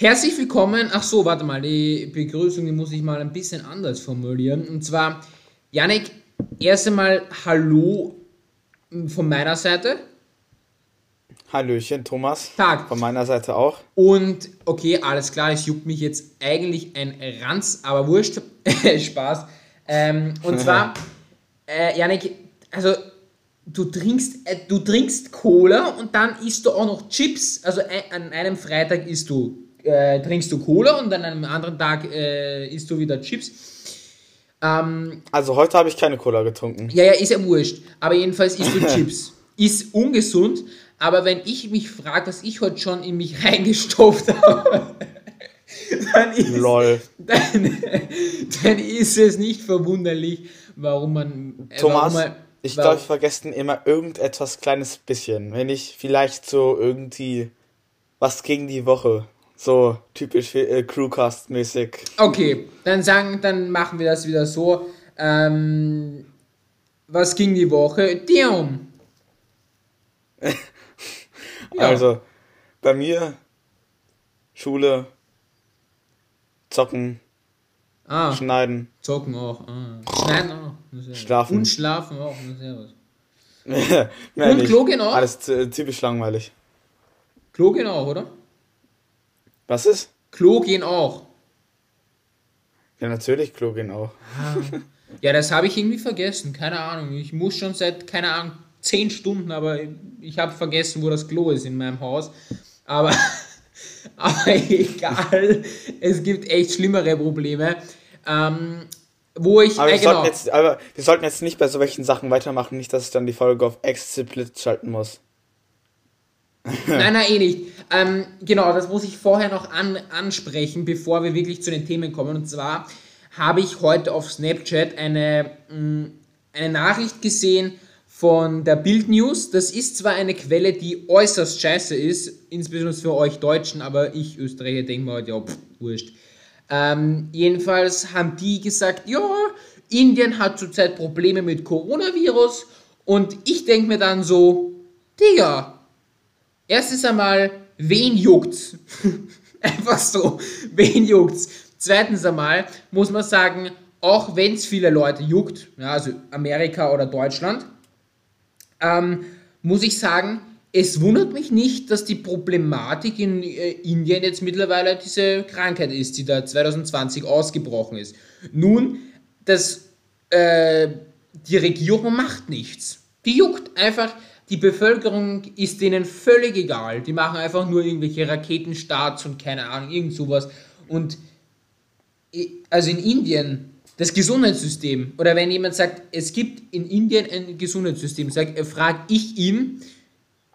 Herzlich willkommen. Ach so, warte mal, die Begrüßung, die muss ich mal ein bisschen anders formulieren. Und zwar, Janik, erst einmal Hallo von meiner Seite. Hallöchen, Thomas. Tag. Von meiner Seite auch. Und okay, alles klar, es juckt mich jetzt eigentlich ein Ranz, aber wurscht. Spaß. Ähm, und zwar, äh, Janik, also du trinkst, äh, du trinkst Cola und dann isst du auch noch Chips. Also ein, an einem Freitag isst du äh, trinkst du Cola und an einem anderen Tag äh, isst du wieder Chips. Ähm, also heute habe ich keine Cola getrunken. Ja, ja, ist ja wurscht. Aber jedenfalls isst du Chips. Ist ungesund, aber wenn ich mich frage, was ich heute schon in mich reingestopft habe, dann ist, Lol. Dann, dann ist es nicht verwunderlich, warum man. Äh, Thomas, warum man, ich glaube, ich vergesse immer irgendetwas kleines bisschen. Wenn ich vielleicht so irgendwie was gegen die Woche so typisch äh, Crewcast-mäßig. Okay, dann sagen, dann machen wir das wieder so. Ähm, was ging die Woche? Ja. Also, bei mir Schule, Zocken, ah, Schneiden. Zocken auch. Ah. Schneiden auch. Schlafen. Und schlafen auch. Servus. Und Klo gehen auch? Alles typisch langweilig. Klo gehen auch, oder? Was ist? Klo gehen auch. Ja, natürlich Klo gehen auch. Ah. Ja, das habe ich irgendwie vergessen. Keine Ahnung. Ich muss schon seit, keine Ahnung, zehn Stunden, aber ich habe vergessen, wo das Klo ist in meinem Haus. Aber, aber egal. Es gibt echt schlimmere Probleme. Ähm, wo ich. Aber, äh, wir genau. jetzt, aber wir sollten jetzt nicht bei solchen Sachen weitermachen, nicht, dass ich dann die Folge auf Explicit schalten muss. nein, nein, eh nicht. Ähm, genau, das muss ich vorher noch an, ansprechen, bevor wir wirklich zu den Themen kommen. Und zwar habe ich heute auf Snapchat eine, mh, mm, eine Nachricht gesehen von der Bild News. Das ist zwar eine Quelle, die äußerst scheiße ist, insbesondere für euch Deutschen, aber ich Österreicher denke mir halt, ja, pff, wurscht. Ähm, jedenfalls haben die gesagt, ja, Indien hat zurzeit Probleme mit Coronavirus und ich denke mir dann so, Digga, Erstens einmal, wen juckt's? Einfach so, wen juckt's? Zweitens einmal muss man sagen, auch wenn es viele Leute juckt, ja, also Amerika oder Deutschland, ähm, muss ich sagen, es wundert mich nicht, dass die Problematik in äh, Indien jetzt mittlerweile diese Krankheit ist, die da 2020 ausgebrochen ist. Nun, das, äh, die Regierung macht nichts. Die juckt einfach, die Bevölkerung ist denen völlig egal. Die machen einfach nur irgendwelche Raketenstarts und keine Ahnung, irgend sowas. Und also in Indien, das Gesundheitssystem, oder wenn jemand sagt, es gibt in Indien ein Gesundheitssystem, sag, frage ich ihn,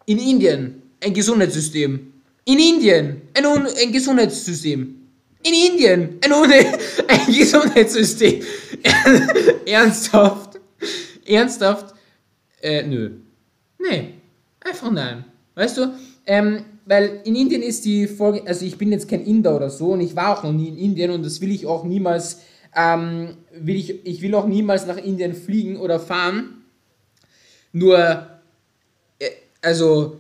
in Indien ein Gesundheitssystem. In Indien ein, ein Gesundheitssystem. In Indien ein, ein Gesundheitssystem. Ernsthaft? Ernsthaft? Äh, nö. Nee, einfach nein. Weißt du, ähm, weil in Indien ist die Folge, also ich bin jetzt kein Inder oder so und ich war auch noch nie in Indien und das will ich auch niemals, ähm, will ich, ich will auch niemals nach Indien fliegen oder fahren. Nur, äh, also,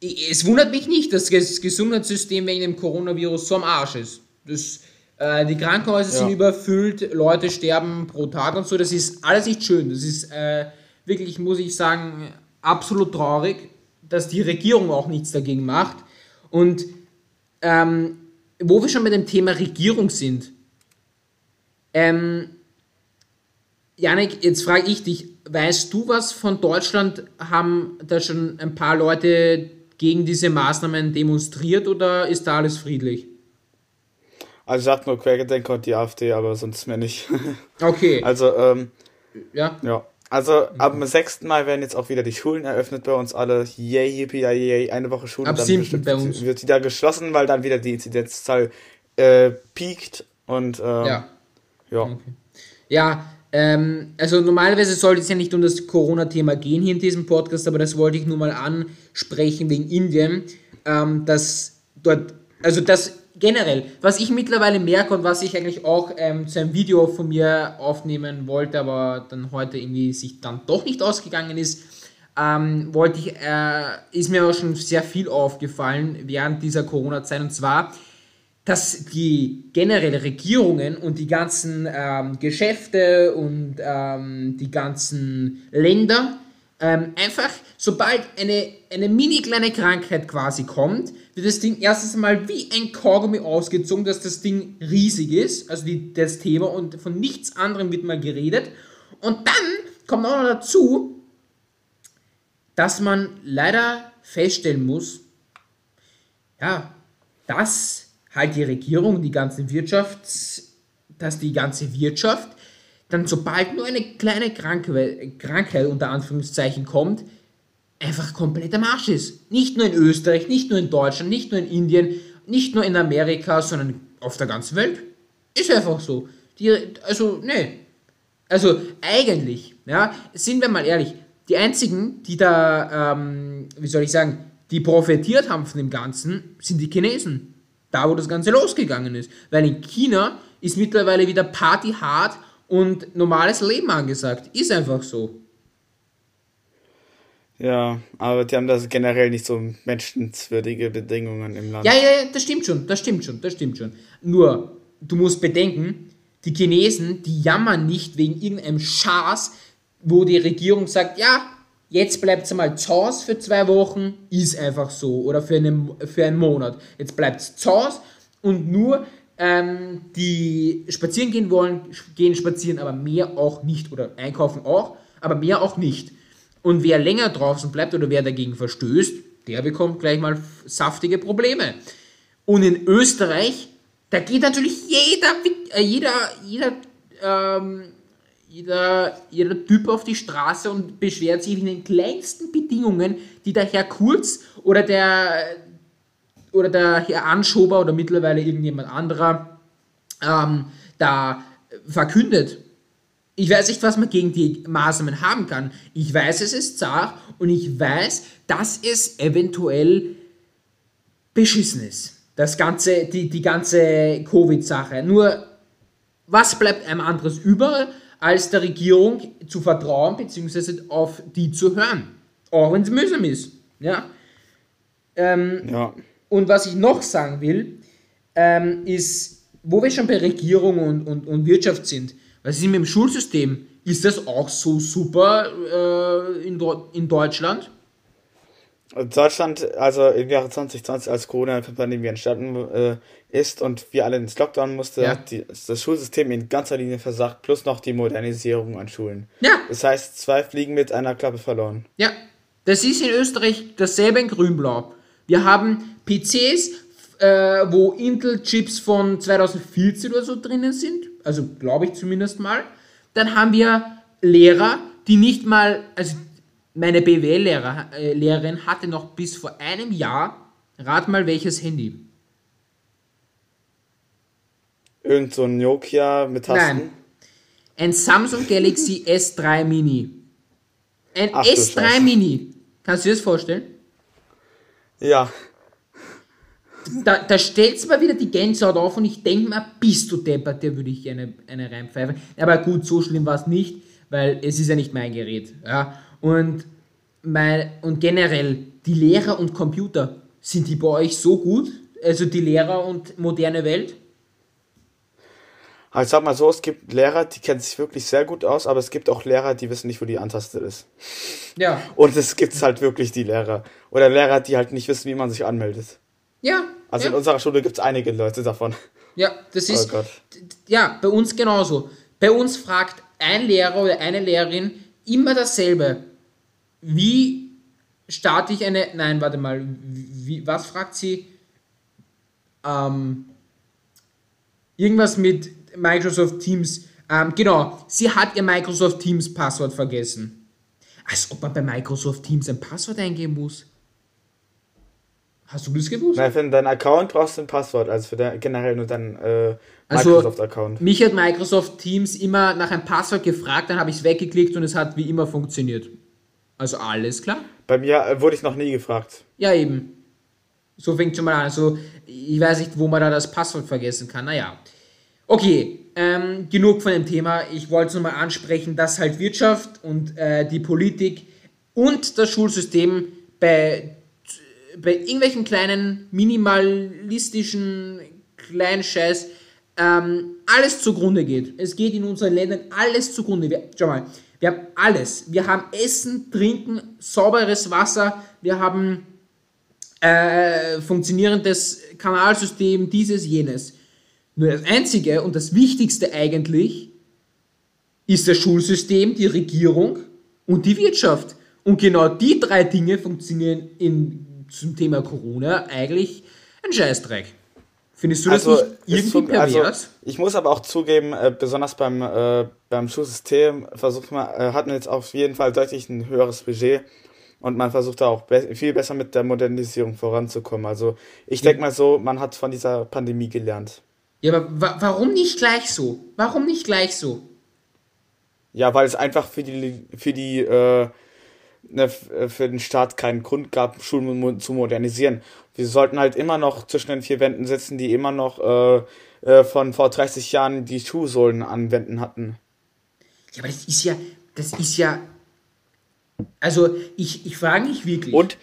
es wundert mich nicht, dass das Gesundheitssystem wegen dem Coronavirus so am Arsch ist. Das, äh, die Krankenhäuser ja. sind überfüllt, Leute sterben pro Tag und so, das ist alles nicht schön. Das ist, äh, wirklich, muss ich sagen, absolut traurig, dass die Regierung auch nichts dagegen macht. Und ähm, wo wir schon bei dem Thema Regierung sind, ähm, Janik, jetzt frage ich dich, weißt du was von Deutschland? Haben da schon ein paar Leute gegen diese Maßnahmen demonstriert oder ist da alles friedlich? Also ich habe nur Quergedenker und die AfD, aber sonst mehr nicht. Okay. Also, ähm, ja. Ja. Also mhm. ab dem 6. Mai werden jetzt auch wieder die Schulen eröffnet bei uns alle. Yay, yippie, yay, yay, eine Woche Schule. Ab 7. bei uns. Wird wieder geschlossen, weil dann wieder die Inzidenzzahl äh, piekt und ähm, ja. Ja, okay. ja ähm, also normalerweise sollte es ja nicht um das Corona-Thema gehen hier in diesem Podcast, aber das wollte ich nur mal ansprechen wegen Indien, ähm, dass dort, also das generell, was ich mittlerweile merke und was ich eigentlich auch ähm, zu einem Video von mir aufnehmen wollte, aber dann heute irgendwie sich dann doch nicht ausgegangen ist, ähm, wollte ich, äh, ist mir auch schon sehr viel aufgefallen während dieser Corona-Zeit. Und zwar, dass die generelle Regierungen und die ganzen ähm, Geschäfte und ähm, die ganzen Länder ähm, einfach, sobald eine, eine mini kleine Krankheit quasi kommt, wird das Ding erstens mal wie ein Kaugummi ausgezogen, dass das Ding riesig ist, also die, das Thema, und von nichts anderem wird mal geredet. Und dann kommt auch noch dazu, dass man leider feststellen muss, ja, dass halt die Regierung, die ganze Wirtschaft, dass die ganze Wirtschaft dann sobald nur eine kleine Krankheit, Krankheit unter Anführungszeichen kommt, einfach komplett am Arsch ist. Nicht nur in Österreich, nicht nur in Deutschland, nicht nur in Indien, nicht nur in Amerika, sondern auf der ganzen Welt. Ist einfach so. Die, also, nee. Also, eigentlich, ja, sind wir mal ehrlich, die einzigen, die da, ähm, wie soll ich sagen, die profitiert haben von dem Ganzen, sind die Chinesen. Da, wo das Ganze losgegangen ist. Weil in China ist mittlerweile wieder Party hart und normales Leben angesagt. Ist einfach so. Ja, aber die haben da generell nicht so menschenswürdige Bedingungen im Land. Ja, ja, das stimmt schon, das stimmt schon, das stimmt schon. Nur, du musst bedenken, die Chinesen, die jammern nicht wegen irgendeinem Schaß, wo die Regierung sagt, ja, jetzt bleibt es mal zu Hause für zwei Wochen, ist einfach so, oder für, eine, für einen Monat. Jetzt bleibt es zu und nur ähm, die spazieren gehen wollen, gehen spazieren, aber mehr auch nicht. Oder einkaufen auch, aber mehr auch nicht. Und wer länger draußen bleibt oder wer dagegen verstößt, der bekommt gleich mal saftige Probleme. Und in Österreich, da geht natürlich jeder, äh, jeder, jeder, ähm, jeder, jeder Typ auf die Straße und beschwert sich in den kleinsten Bedingungen, die der Herr Kurz oder der, oder der Herr Anschober oder mittlerweile irgendjemand anderer ähm, da verkündet. Ich weiß nicht, was man gegen die Maßnahmen haben kann. Ich weiß, es ist zart und ich weiß, dass es eventuell beschissen ist. Das ganze, die, die ganze Covid-Sache. Nur, was bleibt einem anderes über, als der Regierung zu vertrauen, beziehungsweise auf die zu hören? Auch wenn es mühsam ist. Ja. Ähm, ja. Und was ich noch sagen will, ähm, ist, wo wir schon bei Regierung und, und, und Wirtschaft sind, was ist mit dem Schulsystem? Ist das auch so super äh, in, in Deutschland? Deutschland, also im Jahre 2020, als Corona-Pandemie entstanden äh, ist und wir alle ins Lockdown mussten, ja. die, das Schulsystem in ganzer Linie versagt, plus noch die Modernisierung an Schulen. Ja. Das heißt, zwei Fliegen mit einer Klappe verloren. Ja, das ist in Österreich dasselbe in Grün-Blau. Wir haben PCs, äh, wo Intel-Chips von 2014 oder so drinnen sind, also glaube ich zumindest mal. Dann haben wir Lehrer, die nicht mal, also meine BWL-Lehrerin äh, hatte noch bis vor einem Jahr, rat mal welches Handy. Irgend so ein Nokia mit Tasten? Nein. Ein Samsung Galaxy S3 Mini. Ein Ach, S3 Mini. Kannst du dir das vorstellen? Ja. Da, da stellt es mal wieder die Gänsehaut auf und ich denke mal, bist du deppert, der würde ich eine, eine reinpfeifen. Aber gut, so schlimm war es nicht, weil es ist ja nicht mein Gerät. Ja. Und, mein, und generell, die Lehrer und Computer, sind die bei euch so gut? Also die Lehrer und moderne Welt? Ich sag mal so, es gibt Lehrer, die kennen sich wirklich sehr gut aus, aber es gibt auch Lehrer, die wissen nicht, wo die Antaste ist. Ja. Und es gibt halt wirklich die Lehrer. Oder Lehrer, die halt nicht wissen, wie man sich anmeldet. Ja. Also ja. in unserer Schule gibt es einige Leute davon. Ja, das ist. Oh ja, bei uns genauso. Bei uns fragt ein Lehrer oder eine Lehrerin immer dasselbe. Wie starte ich eine. Nein, warte mal. Wie, was fragt sie? Ähm, irgendwas mit Microsoft Teams, ähm, genau, sie hat ihr Microsoft Teams Passwort vergessen. Als ob man bei Microsoft Teams ein Passwort eingeben muss. Hast du das gewusst? Nein, für deinen Account brauchst du ein Passwort, also für dein, generell nur deinen äh, Microsoft-Account. Also, mich hat Microsoft Teams immer nach einem Passwort gefragt, dann habe ich es weggeklickt und es hat wie immer funktioniert. Also alles klar? Bei mir äh, wurde ich noch nie gefragt. Ja, eben. So fängt schon mal an. Also, ich weiß nicht, wo man da das Passwort vergessen kann. Naja. Okay, ähm, genug von dem Thema. Ich wollte es nochmal ansprechen, dass halt Wirtschaft und äh, die Politik und das Schulsystem bei, bei irgendwelchen kleinen minimalistischen kleinen Scheiß ähm, alles zugrunde geht. Es geht in unseren Ländern alles zugrunde. Wir, schau mal, wir haben alles. Wir haben Essen, Trinken, sauberes Wasser, wir haben äh, funktionierendes Kanalsystem, dieses, jenes. Nur das Einzige und das Wichtigste eigentlich ist das Schulsystem, die Regierung und die Wirtschaft. Und genau die drei Dinge funktionieren in, zum Thema Corona eigentlich ein Scheißdreck. Findest du das Also, nicht irgendwie es- also, pervers? ich muss aber auch zugeben, äh, besonders beim, äh, beim Schulsystem versucht man, äh, hat man jetzt auf jeden Fall deutlich ein höheres Budget und man versucht da auch be viel besser mit der Modernisierung voranzukommen. Also ich denke mal so, man hat von dieser Pandemie gelernt. ja, aber wa warum nicht gleich so? Warum nicht gleich so? Ja, weil es einfach für die für die äh, für den Staat keinen Grund gab, Schulen zu modernisieren. Wir sollten halt immer noch zwischen den vier Wänden sitzen, die immer noch äh, äh, von vor 30 Jahren die Schuhsohlen an Wänden hatten. Ja, aber das ist ja, das ist ja, also ich, ich frage mich wirklich. Und,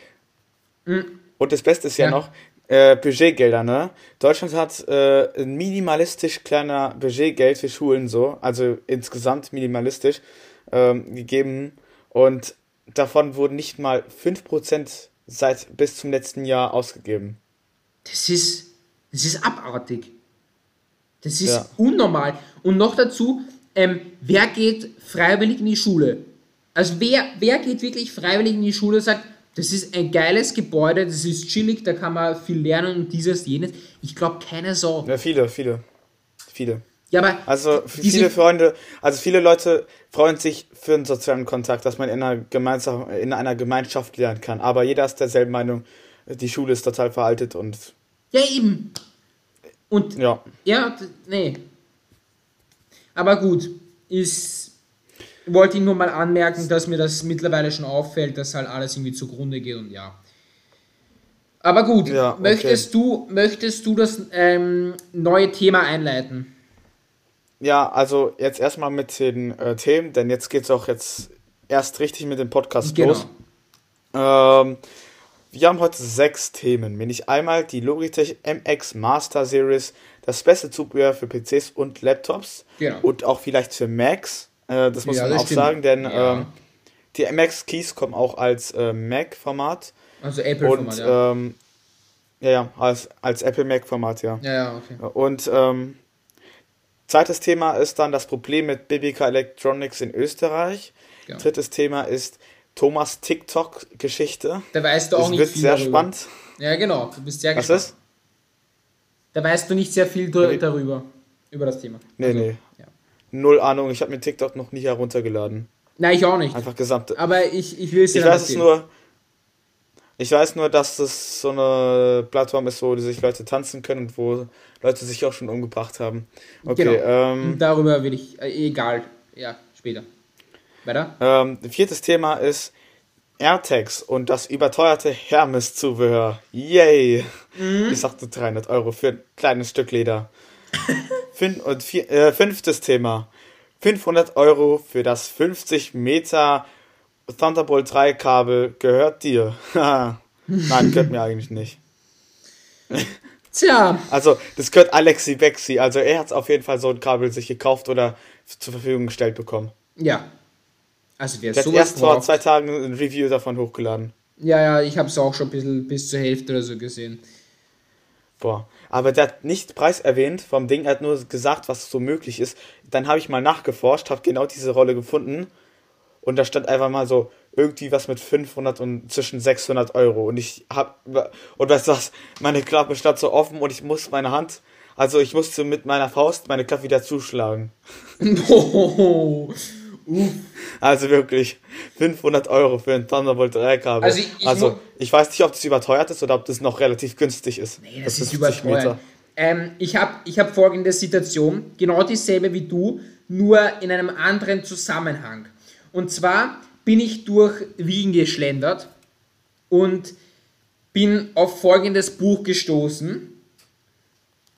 und das Beste ist ja, Ja. noch, äh, Budgetgelder, ne? Deutschland hat äh, ein minimalistisch kleiner Budgetgeld für Schulen so, also insgesamt minimalistisch ähm, gegeben und davon wurden nicht mal 5% seit bis zum letzten Jahr ausgegeben. Das ist, das ist abartig. Das ist Ja. unnormal. Und noch dazu, ähm, wer geht freiwillig in die Schule? Also wer, wer geht wirklich freiwillig in die Schule und sagt, das ist ein geiles Gebäude, das ist chillig, da kann man viel lernen und dieses, jenes. Ich glaube, keiner so. Ja, viele, viele. Viele. Ja, aber Also viele Freunde, also viele Leute freuen sich für einen sozialen Kontakt, dass man in einer, Gemeinschaft, in einer Gemeinschaft lernen kann. Aber jeder ist derselben Meinung, die Schule ist total veraltet und ja eben. Und ja. Ja, nee. Aber gut, ist. Wollte ich nur mal anmerken, dass mir das mittlerweile schon auffällt, dass halt alles irgendwie zugrunde geht und ja. Aber gut, Ja, okay. möchtest du möchtest du das ähm, neue Thema einleiten? Ja, also jetzt erstmal mit den äh, Themen, denn jetzt geht's auch jetzt erst richtig mit dem Podcast Genau. los. Ähm, wir haben heute sechs Themen, nämlich einmal die Logitech MX Master Series, das beste Zubehör für PCs und Laptops Genau. und auch vielleicht für Macs. Äh, das muss Ja, man auch stimmt. sagen, denn Ja. ähm, die MX Keys kommen auch als äh, Mac-Format Also Apple und Format, ja. ähm, ja, ja, als, als Apple Mac-Format, ja. ja, ja, okay. Und ähm, zweites Thema ist dann das Problem mit BBK Electronics in Österreich. Genau. Drittes Thema ist Thomas TikTok-Geschichte. Da weißt du auch Das nicht wird viel sehr darüber. spannend. Ja, genau. Du bist sehr Was gespannt. ist? Da weißt du nicht sehr viel Nee. darüber. Über das Thema. Nee, Also, nee. Ja. Null Ahnung, ich habe mir TikTok noch nie heruntergeladen. Nein, ich auch nicht. Einfach gesamt. Aber ich, ich will es dir Ich dann weiß es erzählen. nur. Ich weiß nur, dass das so eine Plattform ist, wo sich Leute tanzen können und wo Leute sich auch schon umgebracht haben. Okay, Genau. ähm, darüber will ich, äh, egal, ja, später. Weiter? Ähm, viertes Thema ist AirTags und das überteuerte Hermes-Zubehör. Yay! Mhm. Ich sagte 300 Euro für ein kleines Stück Leder. Fün und vier, äh, fünftes Thema. 500 Euro für das 50 Meter Thunderbolt 3 Kabel gehört dir. Nein, gehört mir eigentlich nicht. Tja, Also, das gehört Alexi Bexi. Also, er hat auf jeden Fall so ein Kabel sich gekauft oder zur Verfügung gestellt bekommen. ja. Also wer sowas erst vor zwei Tagen ein Review davon hochgeladen. Ja, ja, ich habe es auch schon ein bisschen bis zur Hälfte oder so gesehen. Boah. Aber der hat nicht Preis erwähnt vom Ding, er hat nur gesagt, was so möglich ist. Dann habe ich mal nachgeforscht, habe genau diese Rolle gefunden. Und da stand einfach mal so irgendwie was mit 500 und zwischen 600 Euro. Und ich hab, und weißt du was, meine Klappe stand so offen und ich musste meine Hand, also ich musste mit meiner Faust meine Klappe wieder zuschlagen. Oh, uff. Also wirklich 500 Euro für ein Thunderbolt 3 Kabel. Also Also ich- ich, mu- ich weiß nicht, ob das überteuert ist oder ob das noch relativ günstig ist. Nee, das, ist 50 überteuert. Ähm, ich habe ich hab folgende Situation, genau dieselbe wie du, nur in einem anderen Zusammenhang. Und zwar bin ich durch Wien geschlendert und bin auf folgendes Buch gestoßen.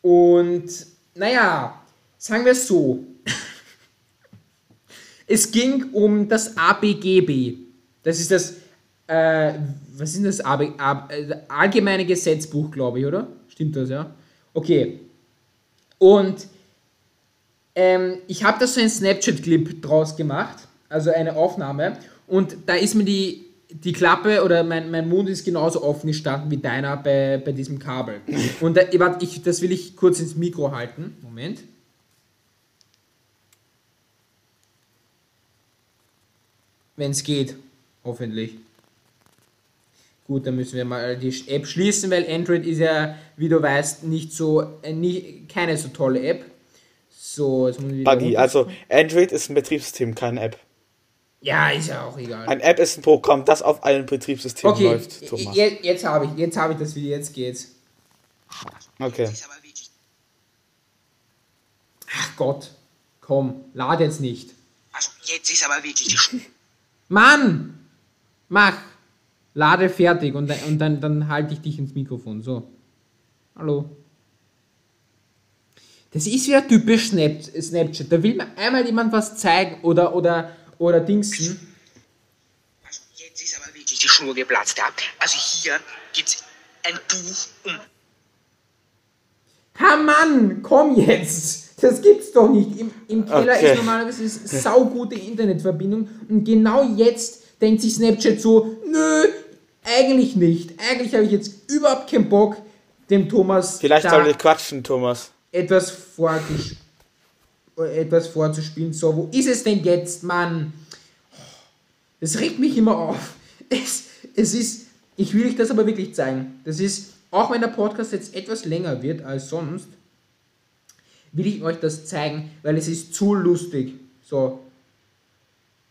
Und naja, sagen wir es so. Es ging um das ABGB. Das ist das äh, was ist das? Ab, Ab, allgemeine Gesetzbuch, glaube ich, oder? Stimmt das, ja? Okay. Und ähm, ich habe da so einen Snapchat-Clip draus gemacht, also eine Aufnahme. Und da ist mir die, die Klappe oder mein, mein Mund ist genauso offen gestanden wie deiner bei, bei diesem Kabel. Und da, ich, das will ich kurz ins Mikro halten. Moment. Wenn es geht, hoffentlich. Gut, dann müssen wir mal die App schließen, weil Android ist ja, wie du weißt, nicht so, äh, nie, keine so tolle App. So, jetzt muss ich Buggy, also Android ist ein Betriebssystem, keine App. Ja, ist ja auch egal. Ein App ist ein Programm, das auf allen Betriebssystemen okay, läuft, Thomas. Jetzt, jetzt habe ich, jetzt habe ich das Video, jetzt geht's. Okay. Ach Gott, komm, lade jetzt nicht. Also, jetzt ist aber wirklich. Mann! Mach! Lade fertig und, und dann, dann halte ich dich ins Mikrofon. So. Hallo. Das ist wieder typisch Snap, Snapchat. Da will mir einmal jemand was zeigen oder, oder, oder Dingsen. Also jetzt ist aber wirklich die Schnur geplatzt. Ja? Also hier gibt es ein Buch um. Ha Mann, komm jetzt! Das gibt's doch nicht. Im, im Keller okay. ist normalerweise eine saugute Internetverbindung und genau jetzt denkt sich Snapchat so, nö, eigentlich nicht. Eigentlich habe ich jetzt überhaupt keinen Bock, dem Thomas. Vielleicht soll ich quatschen, Thomas. Etwas, vorges etwas vorzuspielen. So, wo ist es denn jetzt, Mann? Das regt mich immer auf. Es, es ist. Ich will euch das aber wirklich zeigen. Das ist, auch wenn der Podcast jetzt etwas länger wird als sonst, will ich euch das zeigen, weil es ist zu lustig. So.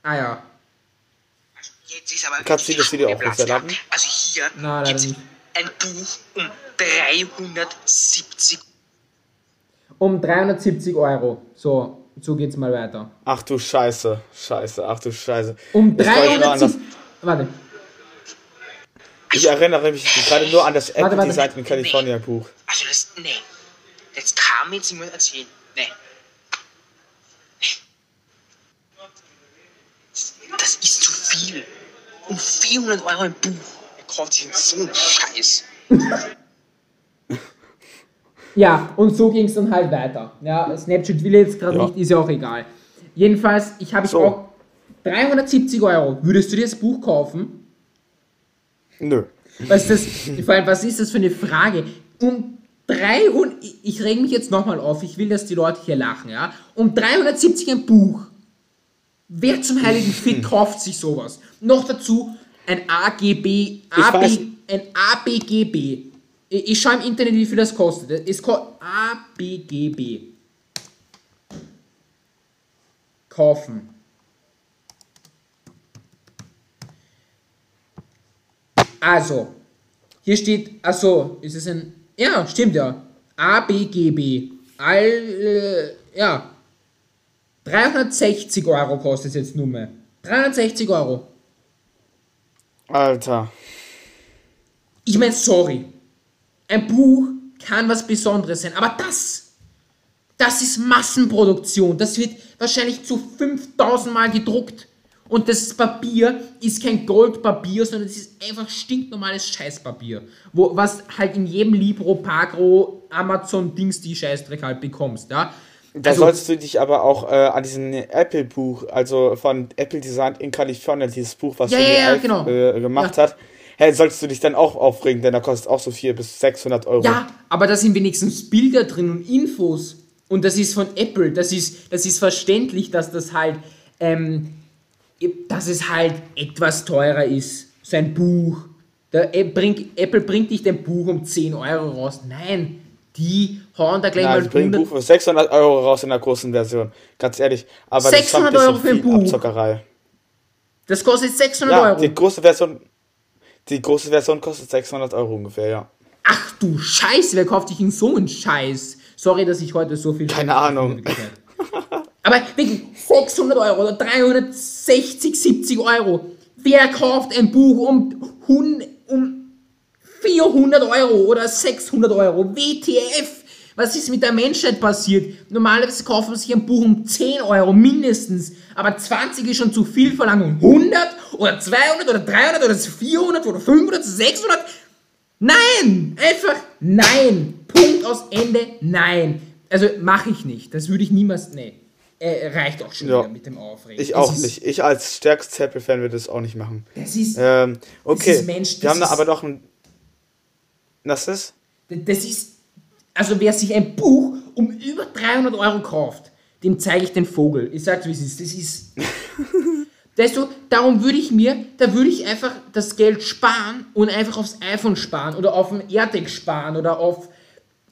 Ah ja. Jetzt ist aber Kannst du das Video auch runterladen? Also hier gibt es ein Buch um 370 um 370 Euro. So, so geht's mal weiter. Ach du Scheiße, Scheiße, ach du Scheiße. Um 370. Warte. Ich erinnere mich gerade nur an das Apple Design in California. Buch. Also das, nee. Das kam jetzt jemand erzählen. Nee. Das ist zu viel. Um 400 Euro ein Buch. Er kauft sich so einen Scheiß. ja, und so ging es dann halt weiter. Ja, Snapchat will jetzt gerade ja. nicht, ist ja auch egal. Jedenfalls, ich habe so. auch 370 Euro. Würdest du dir das Buch kaufen? Nö. Was, das, vor allem, was ist das für eine Frage? Um 300, ich reg mich jetzt nochmal auf, ich will, dass die Leute hier lachen, ja? Um 370 ein Buch. Wer zum heiligen Fick kauft sich sowas? Noch dazu ein AGB, AB, ein ABGB. Ich, ich schaue im Internet, wie viel das kostet. Es kostet ABGB. Kaufen. Also, hier steht, achso, ist es ein, ja, stimmt ja, ABGB. All, äh, ja, 360 Euro kostet es jetzt nur mehr. 360 Euro. Alter. Ich meine, sorry. Ein Buch kann was Besonderes sein, aber das, das ist Massenproduktion. Das wird wahrscheinlich zu 5000 Mal gedruckt. Und das Papier ist kein Goldpapier, sondern es ist einfach stinknormales Scheißpapier. Wo, was halt in jedem Libro, Pagro, Amazon-Dings die Scheißdreck halt bekommst, ja. Da also, sollst du dich aber auch äh, an diesen Apple-Buch, also von Apple Design in Kalifornien, dieses Buch, was ja, ja, ja, genau. äh, gemacht ja. hat, hey, solltest du dich dann auch aufregen, denn da kostet auch so 400 bis 600 Euro. Ja, aber da sind wenigstens Bilder drin und Infos. Und das ist von Apple. Das ist, das ist verständlich, dass das halt, ähm, dass es halt etwas teurer ist. So ein Buch. Der, Apple bringt nicht ein Buch um 10 Euro raus. Nein, die hauen da gleich Na, mal 100... Buch für 600 Euro raus in der großen Version. Ganz ehrlich. Aber 600 Euro für ein Buch? Abzockerei. Das kostet 600 ja, Euro? die große Version... Die große Version kostet 600 Euro ungefähr, ja. Ach du Scheiße, wer kauft sich in so einen Scheiß? Sorry, dass ich heute so viel... Keine Ahnung. Aber wirklich, 600 Euro oder 360, 70 Euro. Wer kauft ein Buch um, um 400 Euro oder 600 Euro. WTF? Was ist mit der Menschheit passiert? Normalerweise kaufen sich ein Buch um 10 Euro mindestens, aber 20 ist schon zu viel verlangt. 100 oder 200 oder 300 oder 400 oder 500 oder 600? Nein! Einfach nein! Punkt aus Ende, nein. Also mache ich nicht. Das würde ich niemals. Nee. Äh, reicht auch schon ja. wieder mit dem Aufregen. Ich auch nicht. Ich als stärkster Apple-Fan würde das auch nicht machen. Das ist. Ähm, okay. Das ist Mensch, das Wir haben da aber noch ein. Was ist? Das ist. Also, wer sich ein Buch um über 300 Euro kauft, dem zeige ich den Vogel. Ich sag's, wie es ist. Das ist. Weißt du, darum würde ich mir, da würde ich einfach das Geld sparen und einfach aufs iPhone sparen oder auf dem AirTag sparen oder auf,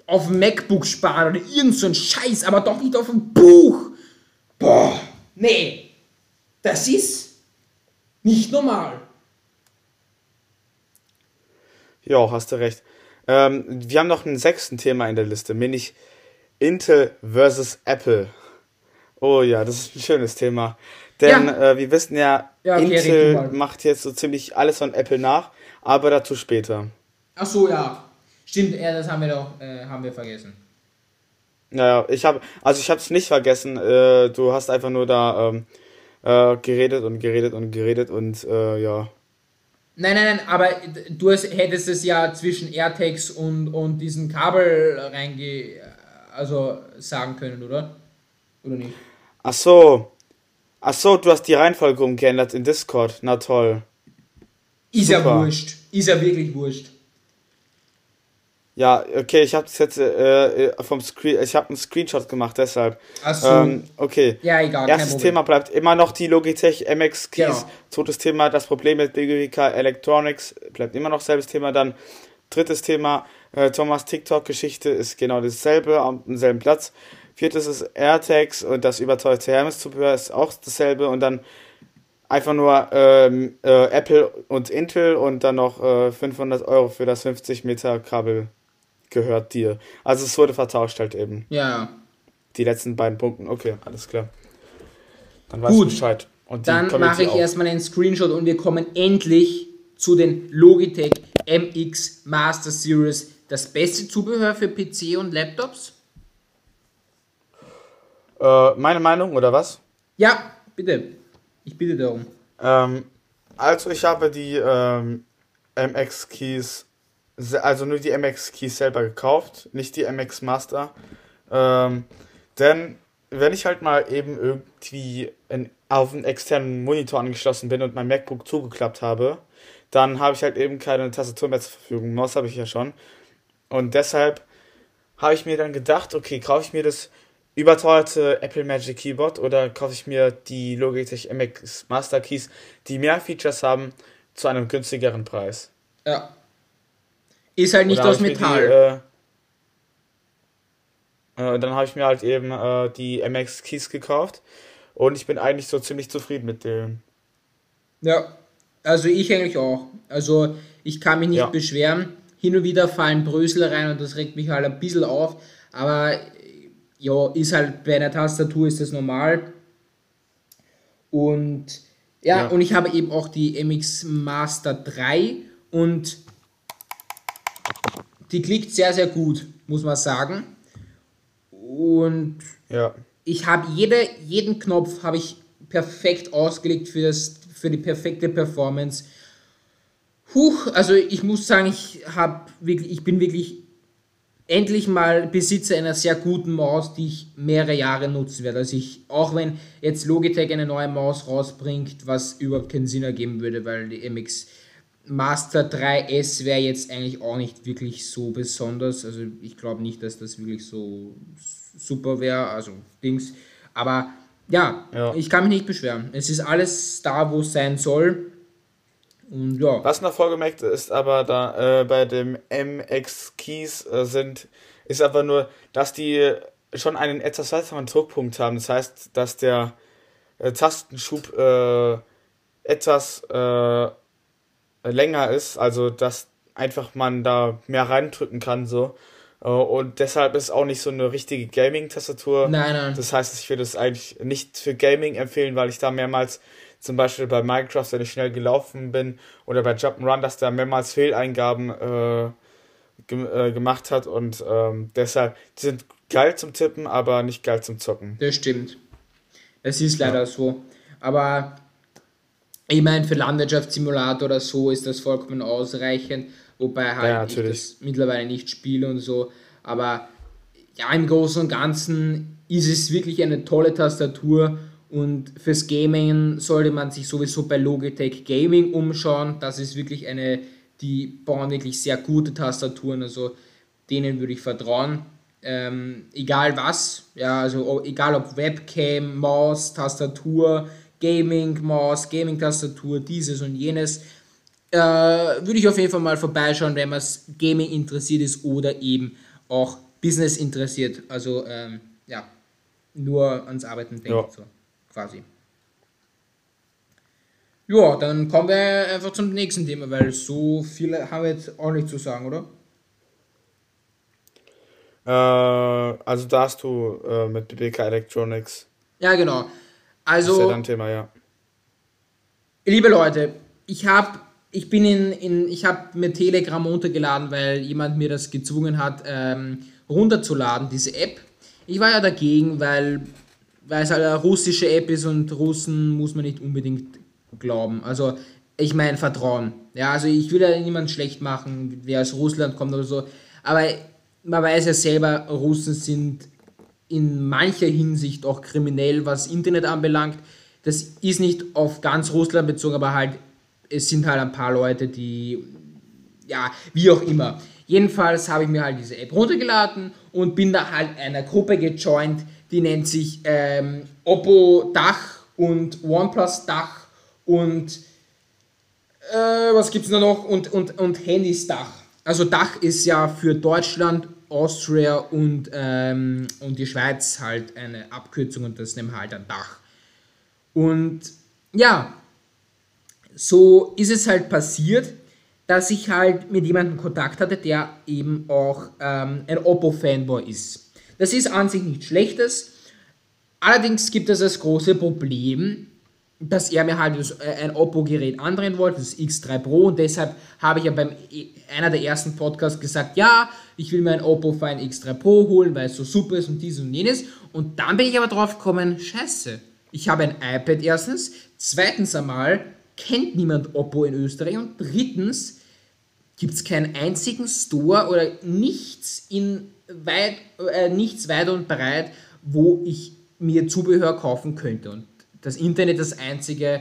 auf dem MacBook sparen oder irgend so ein Scheiß, aber doch nicht auf ein Buch. Boah, nee, das ist nicht normal. Ja, hast du recht. Ähm, wir haben noch ein sechsten Thema in der Liste, nämlich Intel versus Apple. Oh ja, das ist ein schönes Thema. Denn ja. äh, wir wissen ja, ja okay, Intel macht jetzt so ziemlich alles von Apple nach, aber dazu später. Ach so, ja. Stimmt, ja, das haben wir doch äh, haben wir vergessen. Naja, ich habe, also ich habe es nicht vergessen. Äh, du hast einfach nur da ähm, äh, geredet und geredet und geredet und äh, ja. Nein, nein, nein, aber du hättest es ja zwischen AirTags und, und diesen Kabel reinge, also sagen können, oder? Oder nicht? Ach so. Ach so, du hast die Reihenfolge umgeändert in Discord. Na toll. Ist ja wurscht. Ist ja wirklich wurscht. Ja, okay, ich habe das jetzt äh, äh, vom Screen, ich habe einen Screenshot gemacht, deshalb. Ach so. Ähm, okay. Ja, egal. Erstes Thema bleibt immer noch die Logitech MX Keys. Genau. Zweites Thema, das Problem mit BGWK Electronics bleibt immer noch selbes Thema. Dann drittes Thema, äh, Thomas TikTok-Geschichte ist genau dasselbe, am selben Platz. Viertes ist AirTags und das überteuerte Hermes-Zubehör ist auch dasselbe und dann einfach nur ähm, äh, Apple und Intel und dann noch äh, 500 Euro für das 50 Meter Kabel gehört dir. Also es wurde vertauscht halt eben. Ja. Die letzten beiden Punkte. Okay, alles klar. Dann weiß Gut. Bescheid. Und dann mache ich auch. erstmal einen Screenshot und wir kommen endlich zu den Logitech MX Master Series. Das beste Zubehör für PC und Laptops? Äh, meine Meinung oder was? Ja, bitte. Ich bitte darum. Ähm, also ich habe die ähm, MX Keys also nur die MX Keys selber gekauft, nicht die MX Master. Ähm, denn wenn ich halt mal eben irgendwie in, auf einen externen Monitor angeschlossen bin und mein MacBook zugeklappt habe, dann habe ich halt eben keine Tastatur mehr zur Verfügung. Maus habe ich ja schon. Und deshalb habe ich mir dann gedacht, okay, kaufe ich mir das überteuerte Apple Magic Keyboard oder kaufe ich mir die Logitech MX Master Keys, die mehr Features haben, zu einem günstigeren Preis. Ja. Ist halt nicht aus Metall. Die, äh, äh, dann habe ich mir halt eben äh, die MX Keys gekauft und ich bin eigentlich so ziemlich zufrieden mit denen. Ja, also ich eigentlich auch. Also ich kann mich nicht ja. beschweren. Hin und wieder fallen Brösel rein und das regt mich halt ein bisschen auf. Aber ja, ist halt bei einer Tastatur ist das normal. Und ja, ja, und ich habe eben auch die MX Master 3 und die klickt sehr, sehr gut, muss man sagen. Und ja. ich habe jede, jeden Knopf habe ich perfekt ausgelegt für, das, für die perfekte Performance. Huch, also ich muss sagen, ich, hab wirklich, ich bin wirklich endlich mal Besitzer einer sehr guten Maus, die ich mehrere Jahre nutzen werde. Also ich, auch wenn jetzt Logitech eine neue Maus rausbringt, was überhaupt keinen Sinn ergeben würde, weil die MX Master 3S wäre jetzt eigentlich auch nicht wirklich so besonders. Also ich glaube nicht, dass das wirklich so super wäre. Also Dings. Aber ja, ja, ich kann mich nicht beschweren. Es ist alles da, wo es sein soll. Und ja. Was noch vorgemerkt ist, aber da äh, bei dem MX Keys äh, sind, ist aber nur, dass die schon einen etwas weiteren Druckpunkt haben. Das heißt, dass der äh, Tastenschub äh, etwas äh, länger ist, also dass einfach man da mehr reindrücken kann so. Äh, und deshalb ist es auch nicht so eine richtige Gaming-Tastatur. Nein, nein. Das heißt, ich würde es eigentlich nicht für Gaming empfehlen, weil ich da mehrmals, zum Beispiel bei Minecraft, wenn ich schnell gelaufen bin, oder bei Jump'n'Run, dass da mehrmals Fehleingaben äh, ge äh, gemacht hat und ähm, deshalb, die sind geil zum Tippen, aber nicht geil zum Zocken. Das stimmt. Es ist leider ja. so. Aber ich meine, für Landwirtschaftssimulator oder so ist das vollkommen ausreichend, wobei halt ja, ich das mittlerweile nicht spiele und so. Aber ja, im Großen und Ganzen ist es wirklich eine tolle Tastatur und fürs Gaming sollte man sich sowieso bei Logitech Gaming umschauen. Das ist wirklich eine, die bauen wirklich sehr gute Tastaturen, also denen würde ich vertrauen. Ähm, egal was, ja, also egal ob Webcam, Maus, Tastatur, Gaming, Maus, Gaming-Tastatur, dieses und jenes, äh, würde ich auf jeden Fall mal vorbeischauen, wenn man Gaming interessiert ist oder eben auch Business interessiert. Also ähm, ja, nur ans Arbeiten denkt, ja. so quasi. Ja, dann kommen wir einfach zum nächsten Thema, weil so viele haben wir jetzt auch nicht zu sagen, oder? Äh, also da hast du äh, mit BBK Electronics. Ja, genau. Also. Ja Thema, ja. Liebe Leute, ich habe ich bin in, in ich habe mir Telegram runtergeladen, weil jemand mir das gezwungen hat, ähm, runterzuladen, diese App. Ich war ja dagegen, weil, weil es halt eine russische App ist und Russen muss man nicht unbedingt glauben. Also ich meine Vertrauen. Ja, also ich will ja niemand schlecht machen, wer aus Russland kommt oder so. Aber man weiß ja selber, Russen sind in mancher Hinsicht auch kriminell, was Internet anbelangt. Das ist nicht auf ganz Russland bezogen, aber halt, es sind halt ein paar Leute, die, ja, wie auch immer. Jedenfalls habe ich mir halt diese App runtergeladen und bin da halt einer Gruppe gejoint, die nennt sich ähm, Oppo Dach und OnePlus Dach und äh, was gibt es da noch? Und, und, und Handys Dach. Also Dach ist ja für Deutschland, Austria und, ähm, und die Schweiz halt eine Abkürzung und das nehmen halt ein Dach. Und ja, so ist es halt passiert, dass ich halt mit jemandem Kontakt hatte, der eben auch ähm, ein Oppo-Fanboy ist. Das ist an sich nichts Schlechtes. Allerdings gibt es das große Problem, dass er mir halt äh, ein Oppo-Gerät andrehen wollte, das X3 Pro, und deshalb habe ich ja beim e, einer der ersten Podcasts gesagt, ja, ich will mir ein Oppo für ein X3 Pro holen, weil es so super ist und dies und jenes. Und dann bin ich aber drauf gekommen, scheiße, ich habe ein iPad erstens, zweitens einmal kennt niemand Oppo in Österreich und drittens gibt es keinen einzigen Store oder nichts in weit, äh, nichts weit und breit, wo ich mir Zubehör kaufen könnte. Und das Internet das einzige,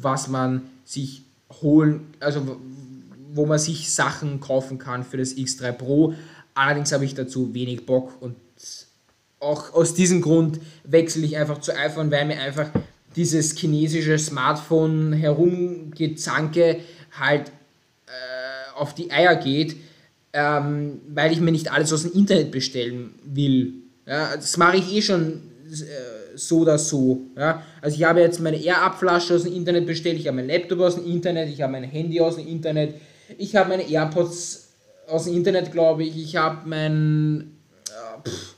was man sich holen, also wo man sich Sachen kaufen kann für das X3 Pro. Allerdings habe ich dazu wenig Bock und auch aus diesem Grund wechsle ich einfach zu iPhone, weil mir einfach dieses chinesische Smartphone herumgezanke halt äh, auf die Eier geht, ähm, weil ich mir nicht alles aus dem Internet bestellen will. Ja, das mache ich eh schon äh, so oder so. Ja? Also ich habe jetzt meine Air-Up-Flasche aus dem Internet bestellt, ich habe mein Laptop aus dem Internet, ich habe mein Handy aus dem Internet, ich habe meine AirPods aus dem Internet, glaube ich, ich habe mein... Äh, pff,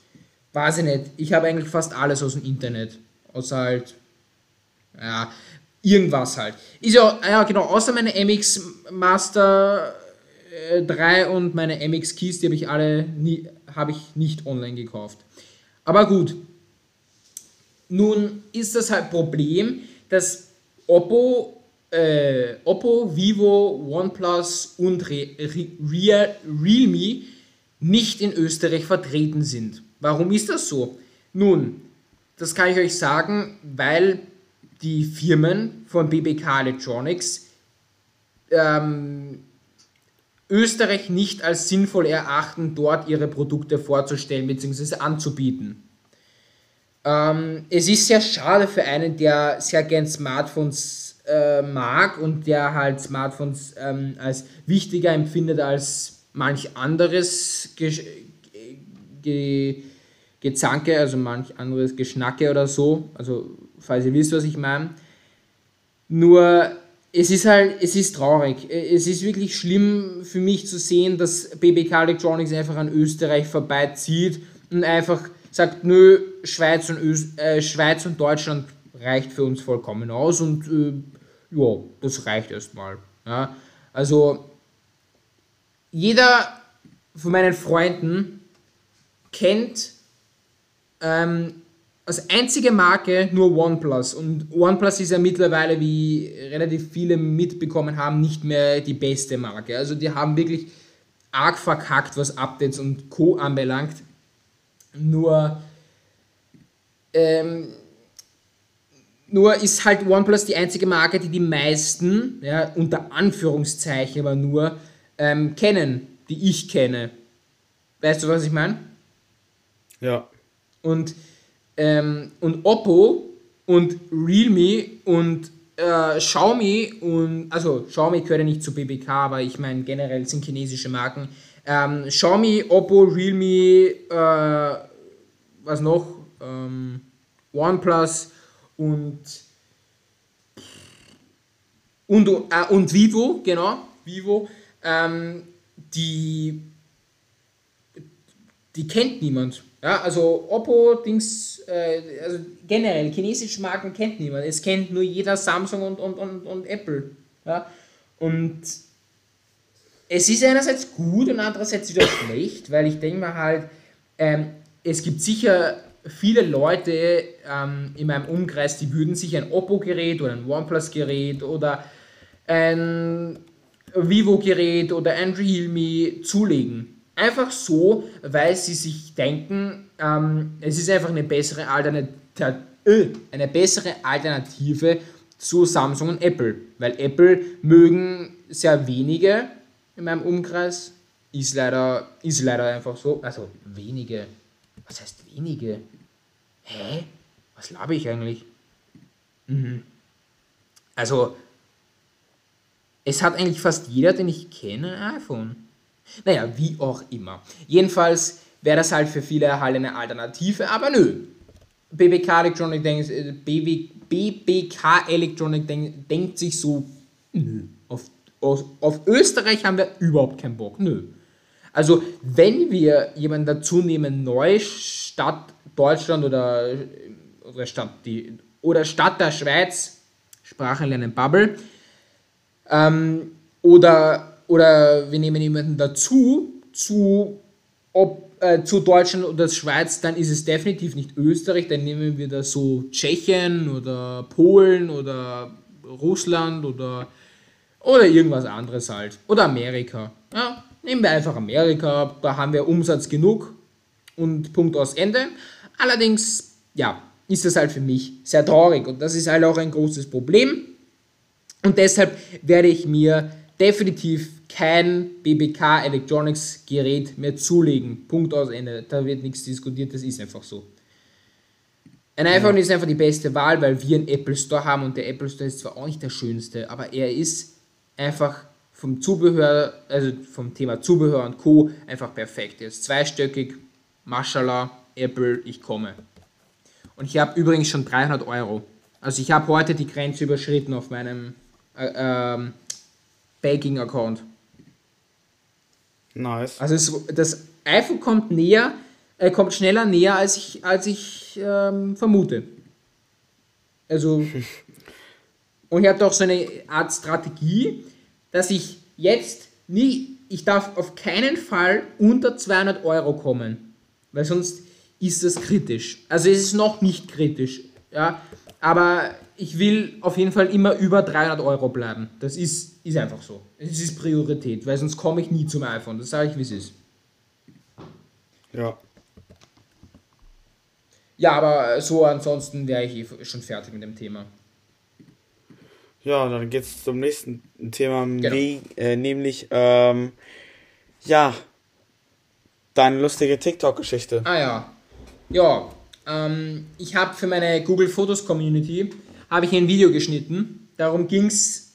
weiß ich nicht, ich habe eigentlich fast alles aus dem Internet. Außer halt, ja, irgendwas halt. Ist ja, ja genau, außer meine MX Master äh, 3 und meine MX Keys, die habe ich alle nie, habe ich nicht online gekauft. Aber gut. Nun ist das halt Problem, dass Oppo, äh, Oppo, Vivo, OnePlus und Re Re Realme nicht in Österreich vertreten sind. Warum ist das so? Nun, das kann ich euch sagen, weil die Firmen von BBK Electronics ähm, Österreich nicht als sinnvoll erachten, dort ihre Produkte vorzustellen bzw. anzubieten. Ähm, es ist sehr schade für einen, der sehr gern Smartphones äh, mag und der halt Smartphones ähm, als wichtiger empfindet als manch anderes Ge Ge Gezanke, also manch anderes Geschnacke oder so, also falls ihr wisst, was ich meine. Nur es ist halt, es ist traurig. Es ist wirklich schlimm für mich zu sehen, dass BBK Electronics einfach an Österreich vorbeizieht und einfach sagt, nö, Schweiz und, Öst, äh, Schweiz und Deutschland reicht für uns vollkommen aus und äh, ja, das reicht erstmal. Ja. Also jeder von meinen Freunden kennt ähm, als einzige Marke nur OnePlus. Und OnePlus ist ja mittlerweile, wie relativ viele mitbekommen haben, nicht mehr die beste Marke. Also die haben wirklich arg verkackt, was Updates und Co. anbelangt. Nur, ähm, nur ist halt OnePlus die einzige Marke, die die meisten, ja, unter Anführungszeichen aber nur, ähm, kennen, die ich kenne. Weißt du, was ich meine? Ja. Und, ähm, und Oppo und Realme und äh, Xiaomi und, also Xiaomi gehört ja nicht zu BBK, aber ich meine generell sind chinesische Marken. Ähm, Xiaomi, Oppo, Realme, äh, was noch? Ähm, OnePlus und und, äh, und Vivo, genau, Vivo, ähm, die, die kennt niemand. Ja, also Oppo, Dings, äh, also generell chinesische Marken kennt niemand. Es kennt nur jeder Samsung und, und, und, und Apple. Ja? Und es ist einerseits gut und andererseits wieder schlecht, weil ich denke mal halt, ähm, es gibt sicher viele Leute ähm, in meinem Umkreis, die würden sich ein Oppo-Gerät oder ein OnePlus-Gerät oder ein Vivo-Gerät oder ein Realme zulegen. Einfach so, weil sie sich denken, ähm, es ist einfach eine bessere, äh, eine bessere Alternative zu Samsung und Apple. Weil Apple mögen sehr wenige in meinem Umkreis. Ist leider, ist leider einfach so. Also wenige. Was heißt wenige? Hä? Was labe ich eigentlich? Mhm. Also, es hat eigentlich fast jeder, den ich kenne, ein iPhone. Naja, wie auch immer. Jedenfalls wäre das halt für viele halt eine Alternative, aber nö. BBK Electronic denkt, äh, BBK Electronic denkt, denkt sich so, nö. Auf, auf, auf Österreich haben wir überhaupt keinen Bock, nö. Also, wenn wir jemanden dazu nehmen, Neustadt Deutschland oder, oder Stadt, die, oder Stadt der Schweiz, Sprache lernen Bubble, ähm, oder oder wir nehmen jemanden dazu zu, ob, äh, zu Deutschland oder Schweiz, dann ist es definitiv nicht Österreich, dann nehmen wir da so Tschechien oder Polen oder Russland oder, oder irgendwas anderes halt. Oder Amerika. Ja, nehmen wir einfach Amerika, da haben wir Umsatz genug und Punkt aus Ende. Allerdings, ja, ist das halt für mich sehr traurig und das ist halt auch ein großes Problem. Und deshalb werde ich mir definitiv kein BBK Electronics Gerät mehr zulegen. Punkt aus Ende. Da wird nichts diskutiert, das ist einfach so. Ein iPhone ja. ist einfach die beste Wahl, weil wir einen Apple Store haben und der Apple Store ist zwar auch nicht der schönste, aber er ist einfach vom Zubehör, also vom Thema Zubehör und Co. einfach perfekt. Er ist zweistöckig, Mashallah, Apple, ich komme. Und ich habe übrigens schon 300 Euro. Also ich habe heute die Grenze überschritten auf meinem äh, ähm, Banking-Account. Nice. Also es, das iPhone kommt näher, äh, kommt schneller näher, als ich, als ich ähm, vermute. Also, und ich habe doch so eine Art Strategie, dass ich jetzt nie, ich darf auf keinen Fall unter 200 Euro kommen, weil sonst ist das kritisch. Also es ist noch nicht kritisch, ja, aber ich will auf jeden Fall immer über 300 Euro bleiben. Das ist, ist einfach so. Es ist Priorität, weil sonst komme ich nie zum iPhone. Das sage ich, wie es ist. Ja. Ja, aber so ansonsten wäre ich eh schon fertig mit dem Thema. Ja, dann geht es zum nächsten Thema, genau. wie, äh, nämlich, ähm, ja, deine lustige TikTok-Geschichte. Ah ja. Ja, ähm, ich habe für meine Google Fotos Community habe ich ein Video geschnitten. Darum ging es,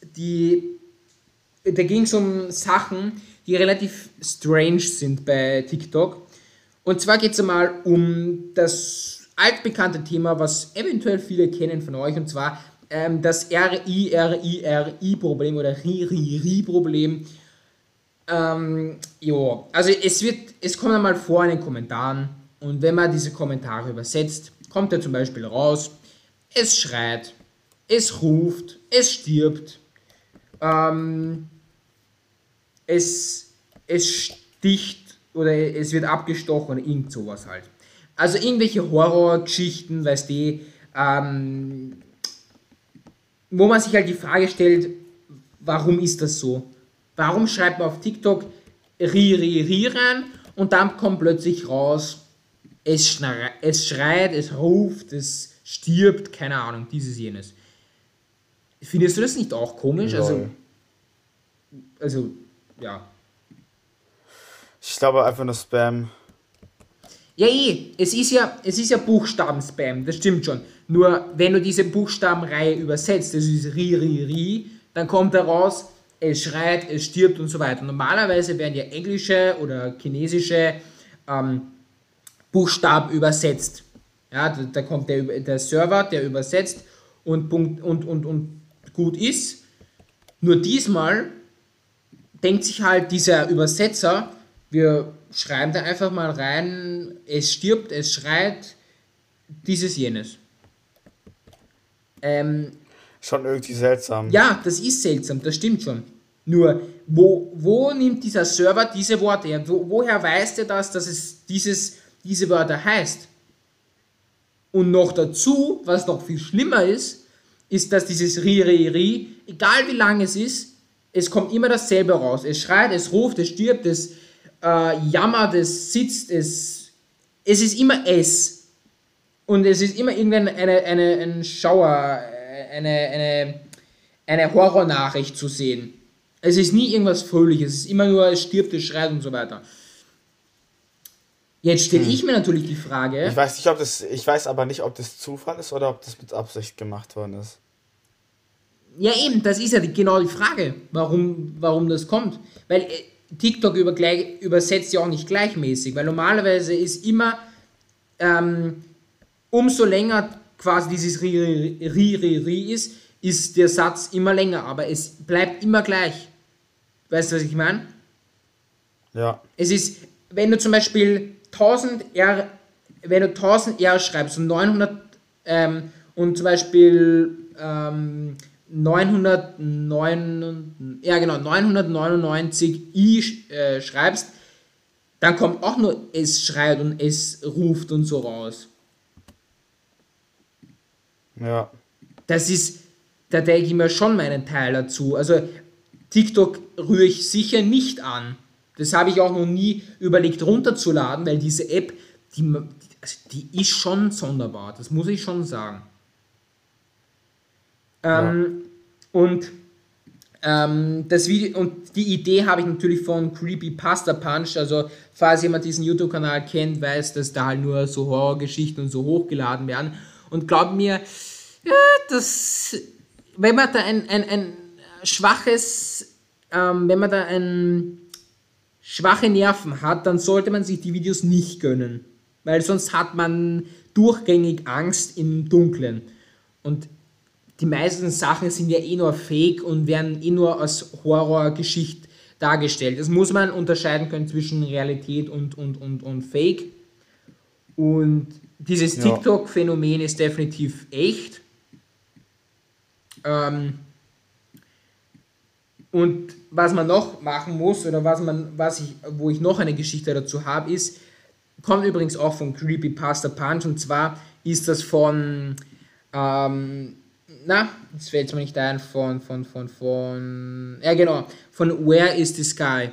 da ging es um Sachen, die relativ strange sind bei TikTok. Und zwar geht es einmal um das altbekannte Thema, was eventuell viele kennen von euch, und zwar ähm, das RI-RI-RI-Problem oder RI-RI-RI-Problem. Ähm, jo, also es wird, es kommt einmal vor in den Kommentaren und wenn man diese Kommentare übersetzt, kommt er zum Beispiel raus, es schreit, es ruft, es stirbt, ähm, es, es sticht oder es wird abgestochen oder irgend sowas halt. Also irgendwelche Horrorgeschichten, weißt du, ähm, wo man sich halt die Frage stellt, warum ist das so? Warum schreibt man auf TikTok Ri, Ri, Ri rein und dann kommt plötzlich raus, es, schreit, es schreit, es ruft, es stirbt, keine Ahnung, dieses, jenes. Findest du das nicht auch komisch? Also, also, ja. Ich glaube einfach nur Spam. Ja, eh, es ist ja, es ist ja Buchstaben-Spam, das stimmt schon. Nur wenn du diese Buchstabenreihe übersetzt, das ist Ri, Ri, Ri, dann kommt daraus, es schreit, es stirbt und so weiter. Normalerweise werden ja englische oder chinesische ähm, Buchstaben übersetzt. Ja, da, da kommt der, der Server, der übersetzt und, Punkt, und, und, und gut ist. Nur diesmal denkt sich halt dieser Übersetzer, wir schreiben da einfach mal rein, es stirbt, es schreit, dieses, jenes. Ähm, schon irgendwie seltsam. Ja, das ist seltsam, das stimmt schon. Nur, wo, wo nimmt dieser Server diese Worte her? Wo, woher weiß er das, dass es dieses, diese Wörter heißt? Und noch dazu, was noch viel schlimmer ist, ist, dass dieses Ri, Ri, Ri, egal wie lang es ist, es kommt immer dasselbe raus. Es schreit, es ruft, es stirbt, es äh, jammert, es sitzt, es, es ist immer es. Und es ist immer irgendein eine, eine, ein Schauer, eine, eine, eine Horrornachricht zu sehen. Es ist nie irgendwas Fröhliches, es ist immer nur, es stirbt, es schreit und so weiter. Jetzt stelle hm. ich mir natürlich die Frage. Ich weiß nicht, ob das, ich weiß aber nicht, ob das Zufall ist oder ob das mit Absicht gemacht worden ist. Ja, eben, das ist ja die, genau die Frage, warum, warum das kommt. Weil äh, TikTok über, gleich, übersetzt ja auch nicht gleichmäßig, weil normalerweise ist immer, ähm, umso länger quasi dieses Ri, Ri, Ri, Ri, ist, ist der Satz immer länger, aber es bleibt immer gleich. Weißt du, was ich meine? Ja. Es ist, wenn du zum Beispiel 1000 R, wenn du 1000 R schreibst und 900 ähm, und zum Beispiel ähm, 909, ja genau, 999 i äh, schreibst, dann kommt auch nur es schreit und es ruft und so raus. Ja. Das ist, da denke ich mir schon meinen Teil dazu. Also TikTok rühre ich sicher nicht an. Das habe ich auch noch nie überlegt runterzuladen, weil diese App, die, also die ist schon sonderbar, das muss ich schon sagen. Ähm, ja. Und ähm, das Video und die Idee habe ich natürlich von Creepy Pasta Punch. Also falls jemand diesen YouTube-Kanal kennt, weiß, dass da halt nur so Horrorgeschichten und so hochgeladen werden. Und glaubt mir, ja, das, wenn man da ein, ein, ein schwaches, ähm, wenn man da ein schwache Nerven hat, dann sollte man sich die Videos nicht gönnen. Weil sonst hat man durchgängig Angst im Dunkeln. Und die meisten Sachen sind ja eh nur fake und werden eh nur als Horrorgeschichte dargestellt. Das muss man unterscheiden können zwischen Realität und, und, und, und Fake. Und dieses ja. TikTok-Phänomen ist definitiv echt. Ähm, und was man noch machen muss, oder was man, was ich, wo ich noch eine Geschichte dazu habe, ist, kommt übrigens auch von Creepypasta Punch, und zwar ist das von, ähm, na, das fällt mir nicht ein, von, von, von, von, ja genau, von Where is the Sky?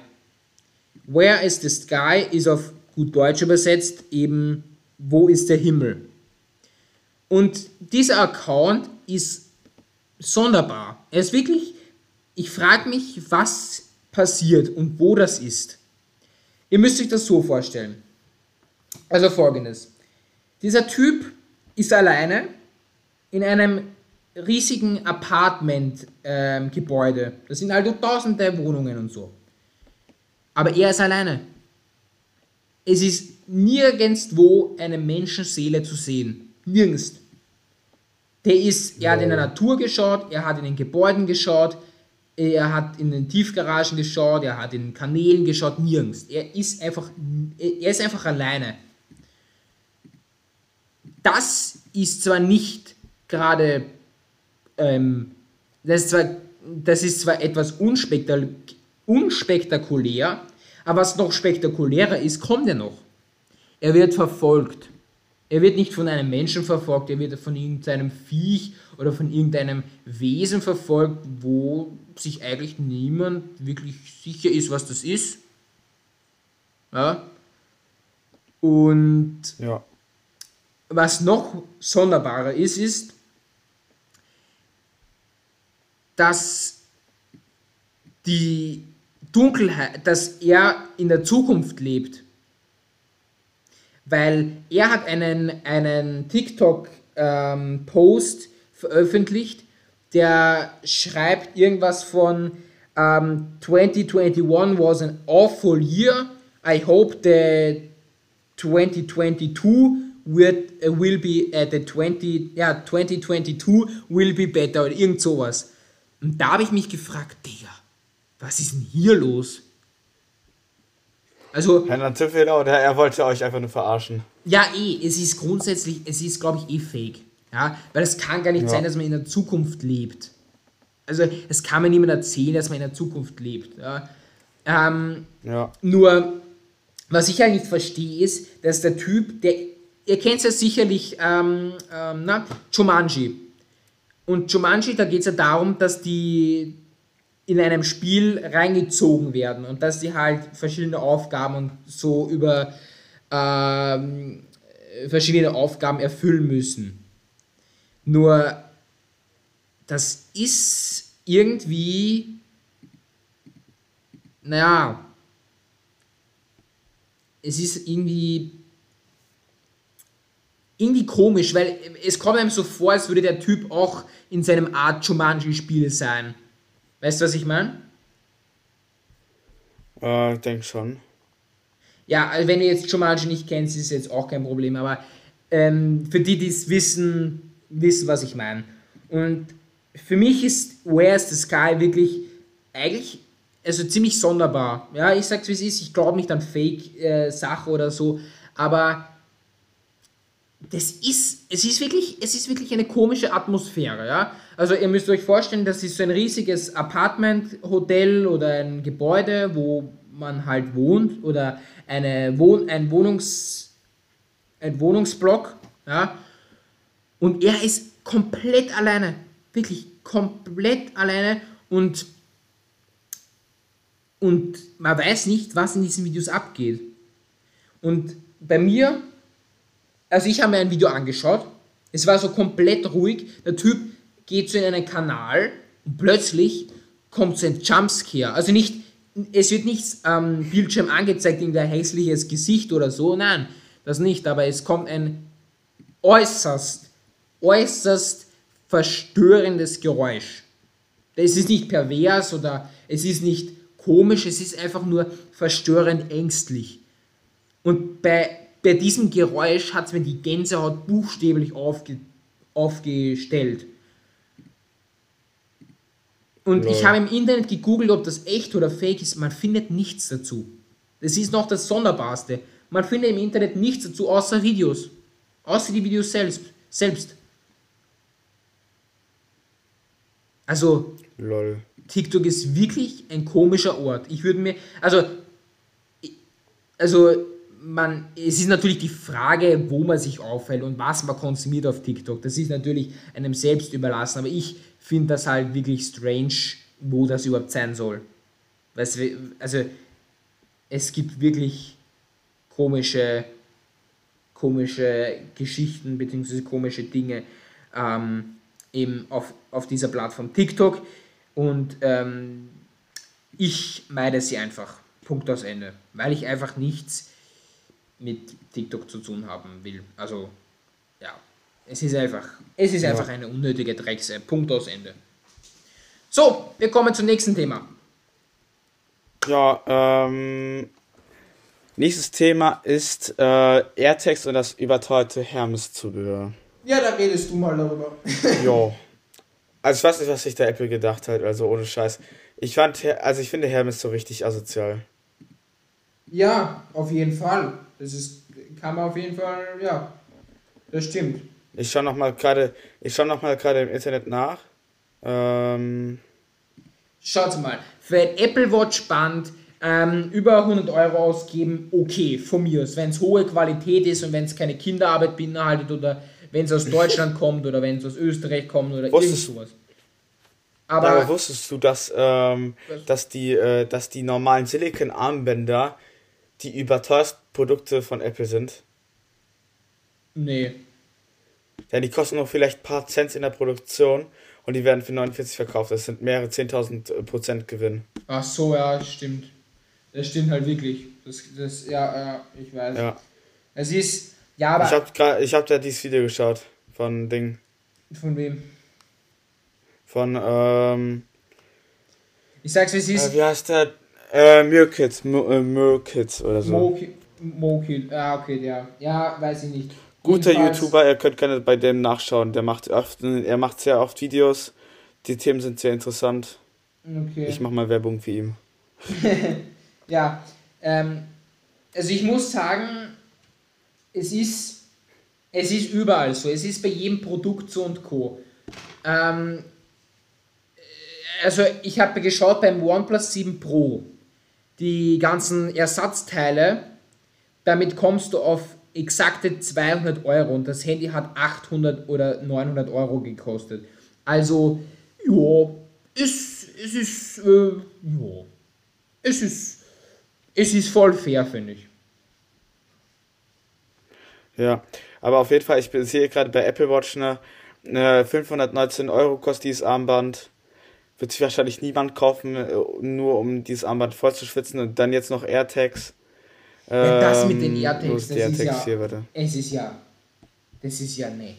Where is the Sky ist auf gut Deutsch übersetzt eben, wo ist der Himmel? Und dieser Account ist sonderbar. Er ist wirklich, ich frage mich, was passiert und wo das ist. Ihr müsst euch das so vorstellen. Also folgendes. Dieser Typ ist alleine in einem riesigen Apartment-Gebäude. Ähm, das sind also tausende Wohnungen und so. Aber er ist alleine. Es ist nirgendwo eine Menschenseele zu sehen. Nirgends. Der ist, er hat in der Natur geschaut, er hat in den Gebäuden geschaut, er hat in den Tiefgaragen geschaut, er hat in den Kanälen geschaut, nirgends. Er ist einfach, er ist einfach alleine. Das ist zwar nicht gerade, ähm, das, ist zwar, das ist zwar etwas unspektakulär, Aber was noch spektakulärer ist, kommt ja noch. Er wird verfolgt. Er wird nicht von einem Menschen verfolgt, er wird von irgendeinem Viech oder von irgendeinem Wesen verfolgt, wo sich eigentlich niemand wirklich sicher ist, was das ist. Ja. Und ja. was noch sonderbarer ist, ist, dass die Dunkelheit, dass er in der Zukunft lebt. Weil er hat einen, einen TikTok-Post ähm, veröffentlicht, der schreibt irgendwas von ähm, 2021 was an awful year. I hope that 2022 wird, uh, will be uh, the 20, ja, 2022 will be better oder irgend sowas. Und da habe ich mich gefragt, Digga, was ist denn hier los? Also. Herr Nanzifehler oder er wollte euch einfach nur verarschen? Ja, eh, es ist grundsätzlich, es ist, glaube ich, eh fake. Ja, weil es kann gar nicht ja. sein, dass man in der Zukunft lebt. Also, es kann mir niemand erzählen, dass man in der Zukunft lebt. Ja. Ähm, ja. Nur, was ich halt nicht verstehe, ist, dass der Typ, der, ihr kennt ja sicherlich, ähm, ähm, na, Jumanji. Und Jumanji, da geht es ja darum, dass die in einem Spiel reingezogen werden und dass sie halt verschiedene Aufgaben und so über ähm, verschiedene Aufgaben erfüllen müssen. Nur, das ist irgendwie, naja, es ist irgendwie irgendwie komisch, weil es kommt einem so vor, als würde der Typ auch in seinem Art Jumanji-Spiel sein. Weißt du, was ich meine? Äh, ich denke schon. Ja, also wenn ihr jetzt Jumanji nicht kennt, ist es jetzt auch kein Problem, aber ähm, für die, die es wissen, wissen, was ich meine. Und für mich ist Where's the Sky wirklich eigentlich also ziemlich sonderbar. Ja, ich sag's wie es ist, ich glaube nicht an Fake-Sache äh, oder so, aber das ist, es ist wirklich, es ist wirklich eine komische Atmosphäre, ja. Also ihr müsst euch vorstellen, das ist so ein riesiges Apartment-Hotel oder ein Gebäude, wo man halt wohnt oder eine Wohn ein Wohnungs ein Wohnungsblock, ja. Und er ist komplett alleine, wirklich komplett alleine und und man weiß nicht, was in diesen Videos abgeht. Und bei mir also ich habe mir ein Video angeschaut, es war so komplett ruhig, der Typ geht so in einen Kanal und plötzlich kommt so ein Jumpscare. Also nicht, es wird nichts am ähm, Bildschirm angezeigt, irgendein hässliches Gesicht oder so, nein, das nicht, aber es kommt ein äußerst, äußerst verstörendes Geräusch. Es ist nicht pervers oder es ist nicht komisch, es ist einfach nur verstörend ängstlich. Und bei bei diesem Geräusch hat es mir die Gänsehaut buchstäblich aufge aufgestellt. Und ja. ich habe im Internet gegoogelt, ob das echt oder fake ist. Man findet nichts dazu. Das ist noch das Sonderbarste. Man findet im Internet nichts dazu, außer Videos. Außer die Videos selbst. selbst. Also, Lol. TikTok ist wirklich ein komischer Ort. Ich würde mir, also, also man, es ist natürlich die Frage, wo man sich aufhält und was man konsumiert auf TikTok. Das ist natürlich einem selbst überlassen, aber ich finde das halt wirklich strange, wo das überhaupt sein soll. Also, es gibt wirklich komische, komische Geschichten bzw. komische Dinge ähm, eben auf, auf dieser Plattform TikTok und ähm, ich meide sie einfach. Punkt aus Ende. Weil ich einfach nichts mit TikTok zu tun haben will. Also, ja, es ist einfach, es ist ja. einfach eine unnötige Drecks-App. Punkt aus Ende. So, wir kommen zum nächsten Thema. Ja, ähm, nächstes Thema ist äh, AirTags und das überteuerte Hermes-Zubehör. Ja, da redest du mal darüber. jo. Also ich weiß nicht, was sich der Apple gedacht hat, also ohne Scheiß. Ich fand, also ich finde Hermes so richtig asozial. Ja, auf jeden Fall. Das ist, kann man auf jeden Fall, ja, das stimmt. Ich schaue noch mal gerade, ich schaue noch mal gerade im Internet nach. Ähm Schaut mal, für ein Apple Watch Band ähm, über 100 Euro ausgeben, okay, von mir aus. Wenn es hohe Qualität ist und wenn es keine Kinderarbeit beinhaltet oder wenn es aus Deutschland kommt oder wenn es aus Österreich kommt oder Wusstest- irgend sowas. Aber, Aber, wusstest du, dass, ähm, dass, die, äh, dass die normalen Silicon-Armbänder die überteuersten Produkte von Apple sind? nee. Ja, die kosten noch vielleicht ein paar Cent in der Produktion und die werden für 49 verkauft. Das sind mehrere 10.000 äh, Prozent Gewinn. Ach so, ja, stimmt. Das stimmt halt wirklich. Das, das, ja, ja, ich weiß. Ja. Es ist, ja, aber Ich habe gerade, ich habe da dieses Video geschaut von Ding, von wem? von ähm, Ich sag's, wie es äh, ist. wie heißt der? Äh, Murkids, Mu- äh, oder so. Moki, Moki, ah, okay, der. Ja, weiß ich nicht. Guter Jedenfalls- YouTuber, ihr könnt gerne bei dem nachschauen. Der macht oft, er macht sehr oft Videos. Die Themen sind sehr interessant. Okay. Ich mache mal Werbung für ihn. Ja, ähm, also ich muss sagen, es ist, es ist überall so. Es ist bei jedem Produkt so und Co. Ähm, äh, also ich habe geschaut beim OnePlus 7 Pro, die ganzen Ersatzteile, damit kommst du auf exakte 200 Euro und das Handy hat 800 oder 900 Euro gekostet. Also, ja, es, es ist, äh, ja, es ist, es ist voll fair, finde ich. Ja, aber auf jeden Fall, ich sehe gerade bei Apple Watch eine, eine 519 Euro kostet dieses Armband. Wird sich wahrscheinlich niemand kaufen, äh, nur um dieses Armband voll zu schwitzen und dann jetzt noch AirTags. Ja, das mit den Ähm, AirTags, das die ist AirTags ja, hier, warte. es ist ja, das ist ja, nee.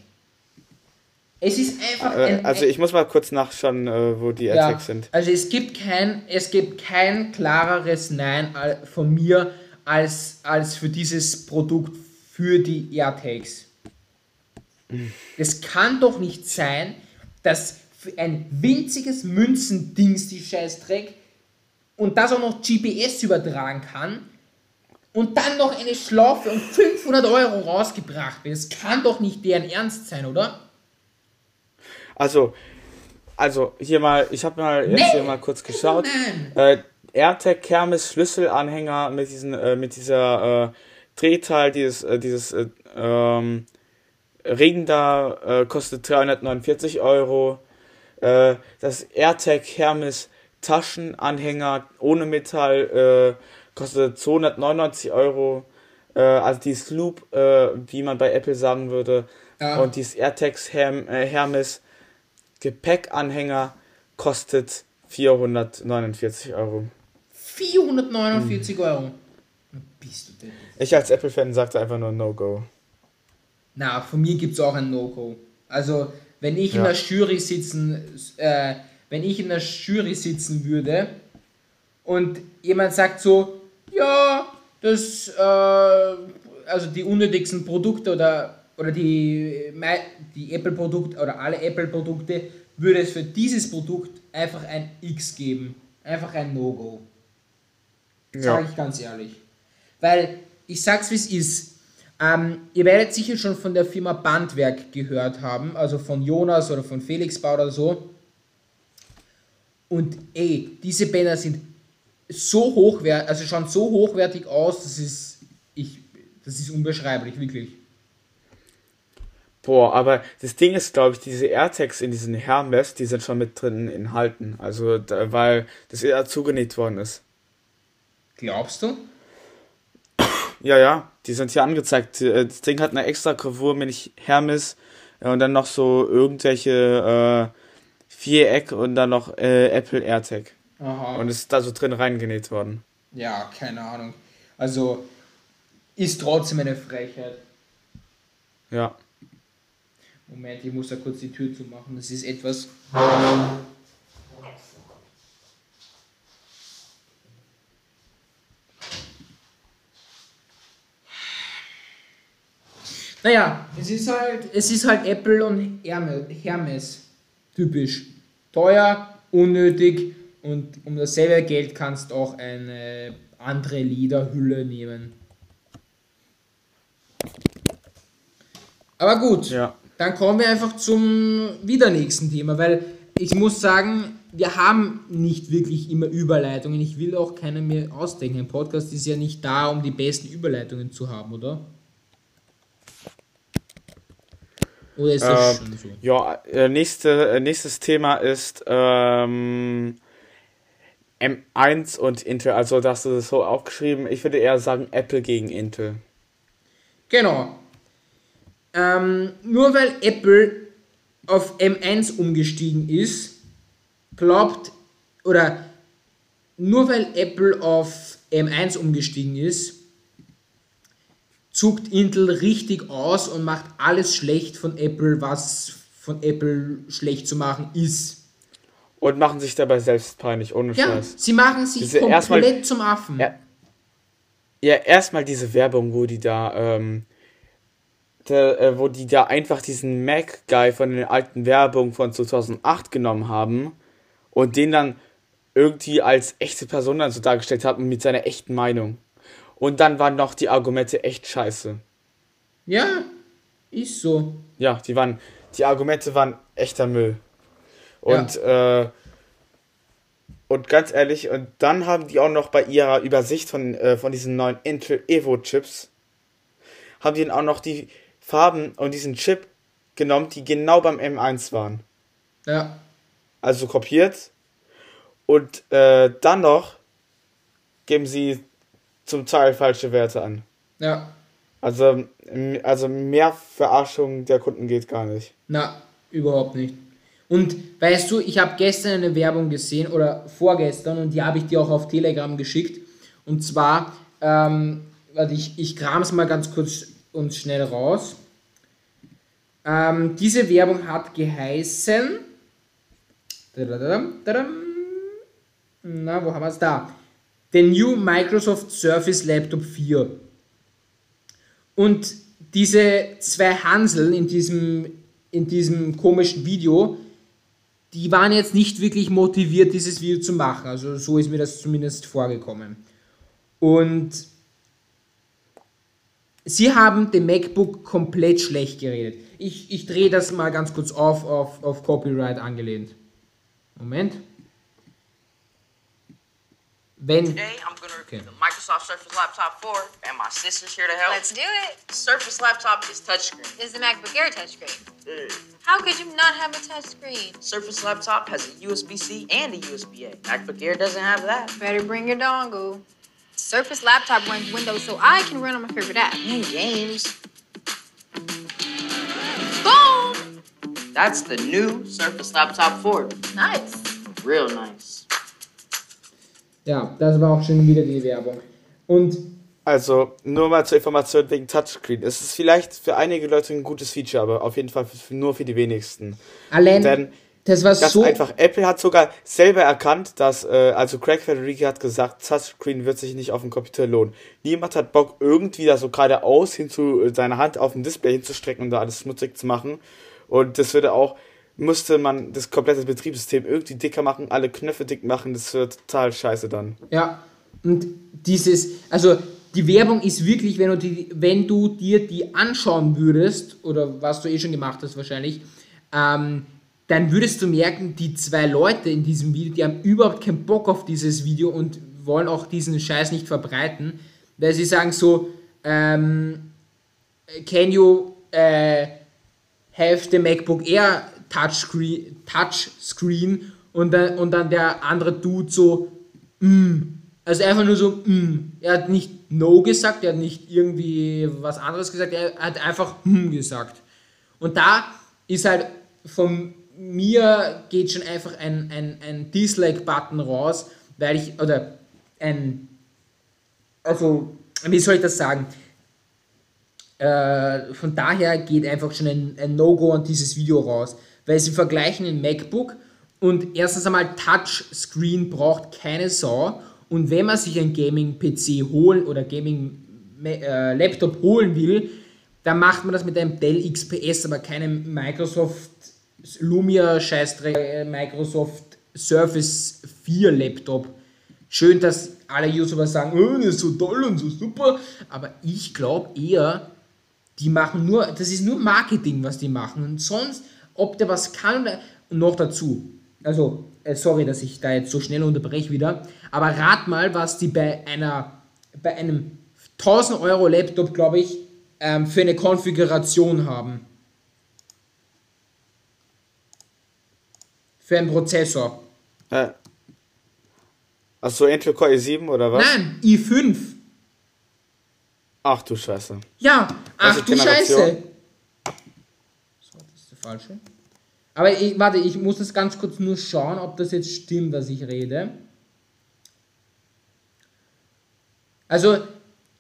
Es ist einfach Äh, ein, also ich muss mal kurz nachschauen, äh, wo die ja, AirTags sind. Also es gibt kein, es gibt kein klareres Nein von mir als, als für dieses Produkt für die AirTags. Es kann doch nicht sein, dass für ein winziges Münzendings die Scheißdreck und das auch noch GPS übertragen kann und dann noch eine Schlaufe um 500 Euro rausgebracht wird. Das kann doch nicht deren Ernst sein, oder? Also, also hier mal, ich habe mal jetzt Nee. hier mal kurz geschaut. Nein. Äh, AirTag Kermes Schlüsselanhänger mit diesen, äh, mit dieser äh, Drehteil, dieses, äh, dieses äh, ähm, Ring da äh, kostet 349 Euro. Äh, das AirTag Hermes Taschenanhänger ohne Metall äh, kostet 299 Euro. Äh, also dieses Loop, äh, wie man bei Apple sagen würde. Ja. Und dieses AirTags Herm, äh, Hermes Gepäckanhänger kostet 449 Euro. 449 Euro. Bist du denn? Ich als Apple-Fan sagte einfach nur No-Go. Na, von mir gibt es auch ein No-Go. Also, wenn ich in Ja. der Jury sitzen, äh, wenn ich in der Jury sitzen würde und jemand sagt so, ja, das, äh, also die unnötigsten Produkte oder, oder die, die Apple-Produkte oder alle Apple-Produkte, würde es für dieses Produkt einfach ein X geben. Einfach ein No-Go. Sage Ja. ich ganz ehrlich. Weil, ich sag's wie es ist. Ähm, ihr werdet sicher schon von der Firma Bandwerk gehört haben, also von Jonas oder von Felix Bau oder so. Und ey, diese Bänder sind so hochwertig, also schauen so hochwertig aus, das ist, ich, das ist unbeschreiblich, wirklich. Boah, aber das Ding ist, glaube ich, diese AirTags in diesen Hermes, die sind schon mit drin enthalten. Also, da, weil das eher zugenäht worden ist. Glaubst du? Ja, ja, die sind hier angezeigt. Äh, Das Ding hat eine extra Gravur, nämlich Hermes äh, und dann noch so irgendwelche äh, Viereck und dann noch äh, Apple AirTag. Aha. Und es ist da so drin reingenäht worden. ja, keine Ahnung. Also, ist trotzdem eine Frechheit. Ja. Moment, ich muss da kurz die Tür zumachen. Das ist etwas. Naja, es ist halt, es ist halt Apple und Herme- Hermes. Typisch. Teuer, unnötig und um dasselbe Geld kannst du auch eine andere Lederhülle nehmen. Aber gut. Ja. Dann kommen wir einfach zum wieder nächsten Thema, weil ich muss sagen, wir haben nicht wirklich immer Überleitungen. Ich will auch keine mehr ausdenken. Ein Podcast ist ja nicht da, um die besten Überleitungen zu haben, oder? Oder ist das ähm, schon so? Ja, äh, nächste, äh, nächstes Thema ist ähm, M1 und Intel. Also, das hast du das so aufgeschrieben. Ich würde eher sagen Apple gegen Intel. Genau. Ähm, nur weil Apple auf M1 umgestiegen ist, glaubt, oder nur weil Apple auf M1 umgestiegen ist, zuckt Intel richtig aus und macht alles schlecht von Apple, was von Apple schlecht zu machen ist. Und machen sich dabei selbst peinlich, ohne ja, Scheiß. Sie machen sich diese komplett erstmal, zum Affen. Ja, ja erstmal diese Werbung, wo die da, ähm, der, äh, wo die da einfach diesen Mac-Guy von den alten Werbungen von 2008 genommen haben und den dann irgendwie als echte Person dann so dargestellt haben mit seiner echten Meinung. Und dann waren noch die Argumente echt scheiße. Ja, ist so. Ja, die waren, die Argumente waren echter Müll. Und, ja. äh, und ganz ehrlich, und dann haben die auch noch bei ihrer Übersicht von, äh, von diesen neuen Intel Evo Chips, haben die dann auch noch die Farben und diesen Chip genommen, die genau beim M1 waren. Ja. Also kopiert. Und äh, dann noch geben sie zum Teil falsche Werte an. Ja. Also, also mehr Verarschung der Kunden geht gar nicht. Na, überhaupt nicht. Und weißt du, ich habe gestern eine Werbung gesehen oder vorgestern und die habe ich dir auch auf Telegram geschickt. Und zwar, ähm, warte, ich, ich kram es mal ganz kurz und schnell raus. Ähm, diese Werbung hat geheißen. Na, wo haben wir es da? The New Microsoft Surface Laptop 4. Und diese zwei Hanseln in diesem, in diesem komischen Video, die waren jetzt nicht wirklich motiviert, dieses Video zu machen. Also so ist mir das zumindest vorgekommen. Und sie haben den MacBook komplett schlecht geredet. Ich, ich drehe das mal ganz kurz auf, auf, auf Copyright angelehnt. Moment. When Today, I'm going to review okay. the Microsoft Surface Laptop 4, and my sister's here to help. Let's do it. Surface Laptop is touchscreen. Is the MacBook Air touchscreen? Mm. How could you not have a touchscreen? Surface Laptop has a USB-C and a USB-A. MacBook Air doesn't have that. Better bring your dongle. Surface Laptop runs Windows, so I can run on my favorite app. And games. Boom! That's the new Surface Laptop 4. Nice. Real nice. Ja, das war auch schon wieder die Werbung. Und also, nur mal zur Information wegen Touchscreen. Es ist vielleicht für einige Leute ein gutes Feature, aber auf jeden Fall für, nur für die wenigsten. Allein, Denn das war ganz so. einfach. Apple hat sogar selber erkannt, dass, äh, also Craig Federici hat gesagt, Touchscreen wird sich nicht auf dem Computer lohnen. Niemand hat Bock, irgendwie da so geradeaus hinzu, äh, seine Hand auf dem Display hinzustrecken und da alles schmutzig zu machen. Und das würde auch musste man das komplette Betriebssystem irgendwie dicker machen, alle Knöpfe dick machen, das wird total scheiße dann. Ja, und dieses, also die Werbung ist wirklich, wenn du, die, wenn du dir die anschauen würdest, oder was du eh schon gemacht hast wahrscheinlich, ähm, dann würdest du merken, die zwei Leute in diesem Video, die haben überhaupt keinen Bock auf dieses Video und wollen auch diesen Scheiß nicht verbreiten, weil sie sagen so, ähm, can you äh, have the MacBook Air Touchscreen, Touchscreen und dann, und dann der andere Dude so, mm. Also einfach nur so, mm. Er hat nicht No gesagt, er hat nicht irgendwie was anderes gesagt, er hat einfach mm gesagt. Und da ist halt von mir geht schon einfach ein, ein, ein Dislike-Button raus, weil ich, oder ein, also, wie soll ich das sagen? Äh, von daher geht einfach schon ein, ein No-Go an dieses Video raus weil sie vergleichen ein MacBook und erstens einmal Touchscreen braucht keine Sau und wenn man sich ein Gaming-PC holen oder Gaming-Laptop äh, holen will, dann macht man das mit einem Dell XPS, aber keinem Microsoft Lumia Scheißdreck, äh, Microsoft Surface 4 Laptop. Schön, dass alle YouTuber sagen, oh, das ist so toll und so super, aber ich glaube eher, die machen nur, das ist nur Marketing, was die machen und sonst ob der was kann und noch dazu. Also, äh, sorry, dass ich da jetzt so schnell unterbreche wieder, aber rat mal, was die bei einer, bei einem 1000 Euro Laptop, glaube ich, ähm, für eine Konfiguration haben. Für einen Prozessor. Äh. Achso, Intel Core i7 oder was? Nein, i5. Ach du Scheiße. Ja, ach du Generation? Scheiße. So, das ist der falsche. Aber ich, warte, ich muss das ganz kurz nur schauen, ob das jetzt stimmt, was ich rede. Also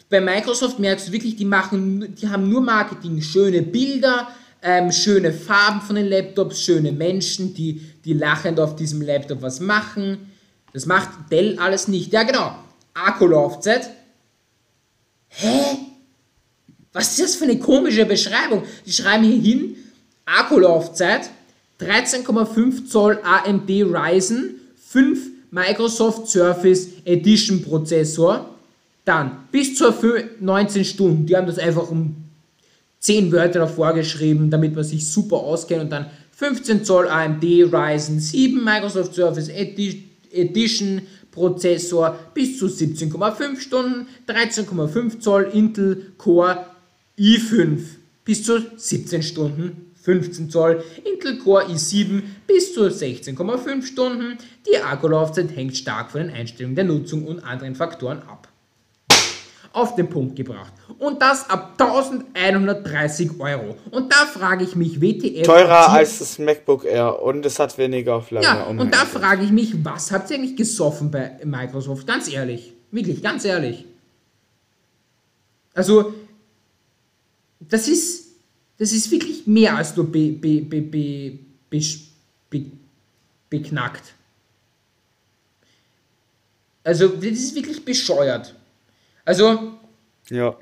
bei Microsoft merkst du wirklich, die machen, die haben nur Marketing, schöne Bilder, ähm, schöne Farben von den Laptops, schöne Menschen, die, die lachend auf diesem Laptop was machen. Das macht Dell alles nicht. Ja genau. Akkulaufzeit. Hä? Was ist das für eine komische Beschreibung? Die schreiben hier hin, Akkulaufzeit, 13,5 Zoll AMD Ryzen, 5 Microsoft Surface Edition Prozessor, dann bis zu 19 Stunden. Die haben das einfach um 10 Wörter davor geschrieben, damit man sich super auskennt und dann 15 Zoll AMD Ryzen 7 Microsoft Surface Edi Edition Prozessor bis zu 17,5 Stunden, 13,5 Zoll Intel Core i5 bis zu 17 Stunden, 15 Zoll Intel Core i7 bis zu 16,5 Stunden. Die Akkulaufzeit hängt stark von den Einstellungen der Nutzung und anderen Faktoren ab auf den Punkt gebracht. Und das ab 1130 Euro. Und da frage ich mich, WTF. Teurer als das MacBook Air und es hat weniger Auflage. Ja, und da frage ich mich, was habt ihr eigentlich gesoffen bei Microsoft? Ganz ehrlich. Wirklich, ganz ehrlich. Also, das ist, das ist wirklich mehr als nur be, be, be, be, be, be, beknackt. Also, das ist wirklich bescheuert. Also, Ja.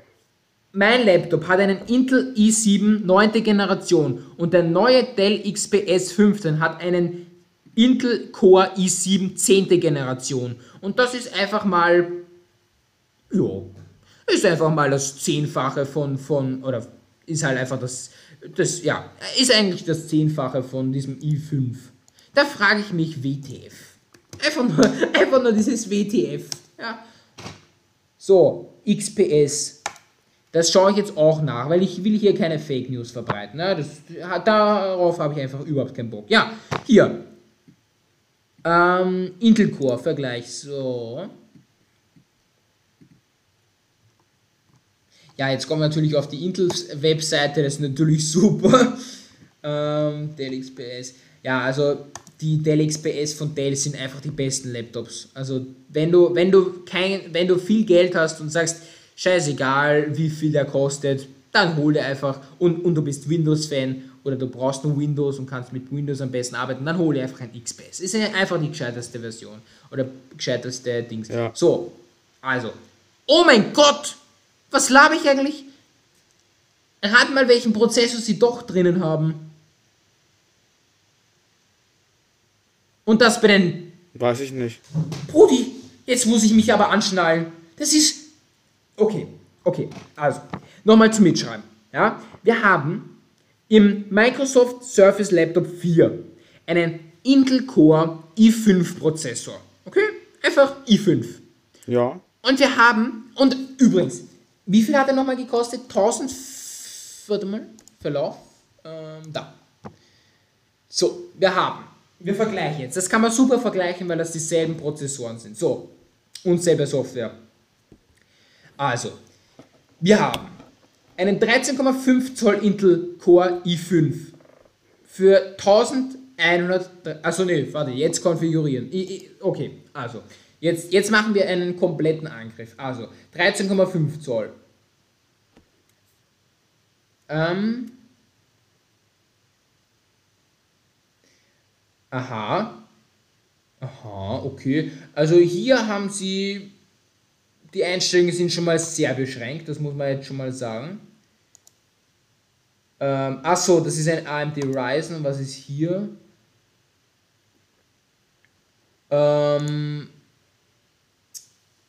mein Laptop hat einen Intel i7 9. Generation und der neue Dell XPS 15 hat einen Intel Core i7 10. Generation. Und das ist einfach mal, ja, ist einfach mal das Zehnfache von, von oder ist halt einfach das, das, ja, ist eigentlich das Zehnfache von diesem i5. Da frage ich mich, WTF. Einfach nur, einfach nur dieses WTF. Ja. So, XPS. Das schaue ich jetzt auch nach, weil ich will hier keine Fake News verbreiten. Ne? Das, darauf habe ich einfach überhaupt keinen Bock. Ja, hier. Ähm, Intel Core Vergleich. So. Ja, jetzt kommen wir natürlich auf die Intel-Webseite, das ist natürlich super. Ähm, Dell XPS. Ja, also die Dell XPS von Dell sind einfach die besten Laptops. Also wenn du, wenn du kein, wenn du viel Geld hast und sagst, scheißegal wie viel der kostet, dann hol dir einfach und, und du bist Windows-Fan oder du brauchst nur Windows und kannst mit Windows am besten arbeiten, dann hol dir einfach ein XPS. Ist einfach die gescheiteste Version oder gescheiteste Dings. Ja. So, also. Oh mein Gott! Was laber ich eigentlich? Rat mal, welchen Prozessor sie doch drinnen haben. Und das bei den Weiß ich nicht. Brudi, jetzt muss ich mich aber anschnallen. Das ist. Okay, okay. Also, nochmal zum Mitschreiben. Ja? Wir haben im Microsoft Surface Laptop 4 einen Intel Core i5 Prozessor. Okay? Einfach i5. Ja. Und wir haben, und übrigens, wie viel hat er nochmal gekostet? 1000, warte mal, Verlauf, ähm, da. So, wir haben, wir vergleichen jetzt, das kann man super vergleichen, weil das dieselben Prozessoren sind. So, und selbe Software. Also, wir haben einen 13,5 Zoll Intel Core i5 für 1100, also nee, warte, jetzt konfigurieren. I, I, okay, also, jetzt, jetzt machen wir einen kompletten Angriff. Also, 13,5 Zoll. Ähm. Aha. Aha, okay. Also hier haben sie, die Einstellungen sind schon mal sehr beschränkt, das muss man jetzt schon mal sagen. Ähm, achso, das ist ein AMD Ryzen, was ist hier? Ähm,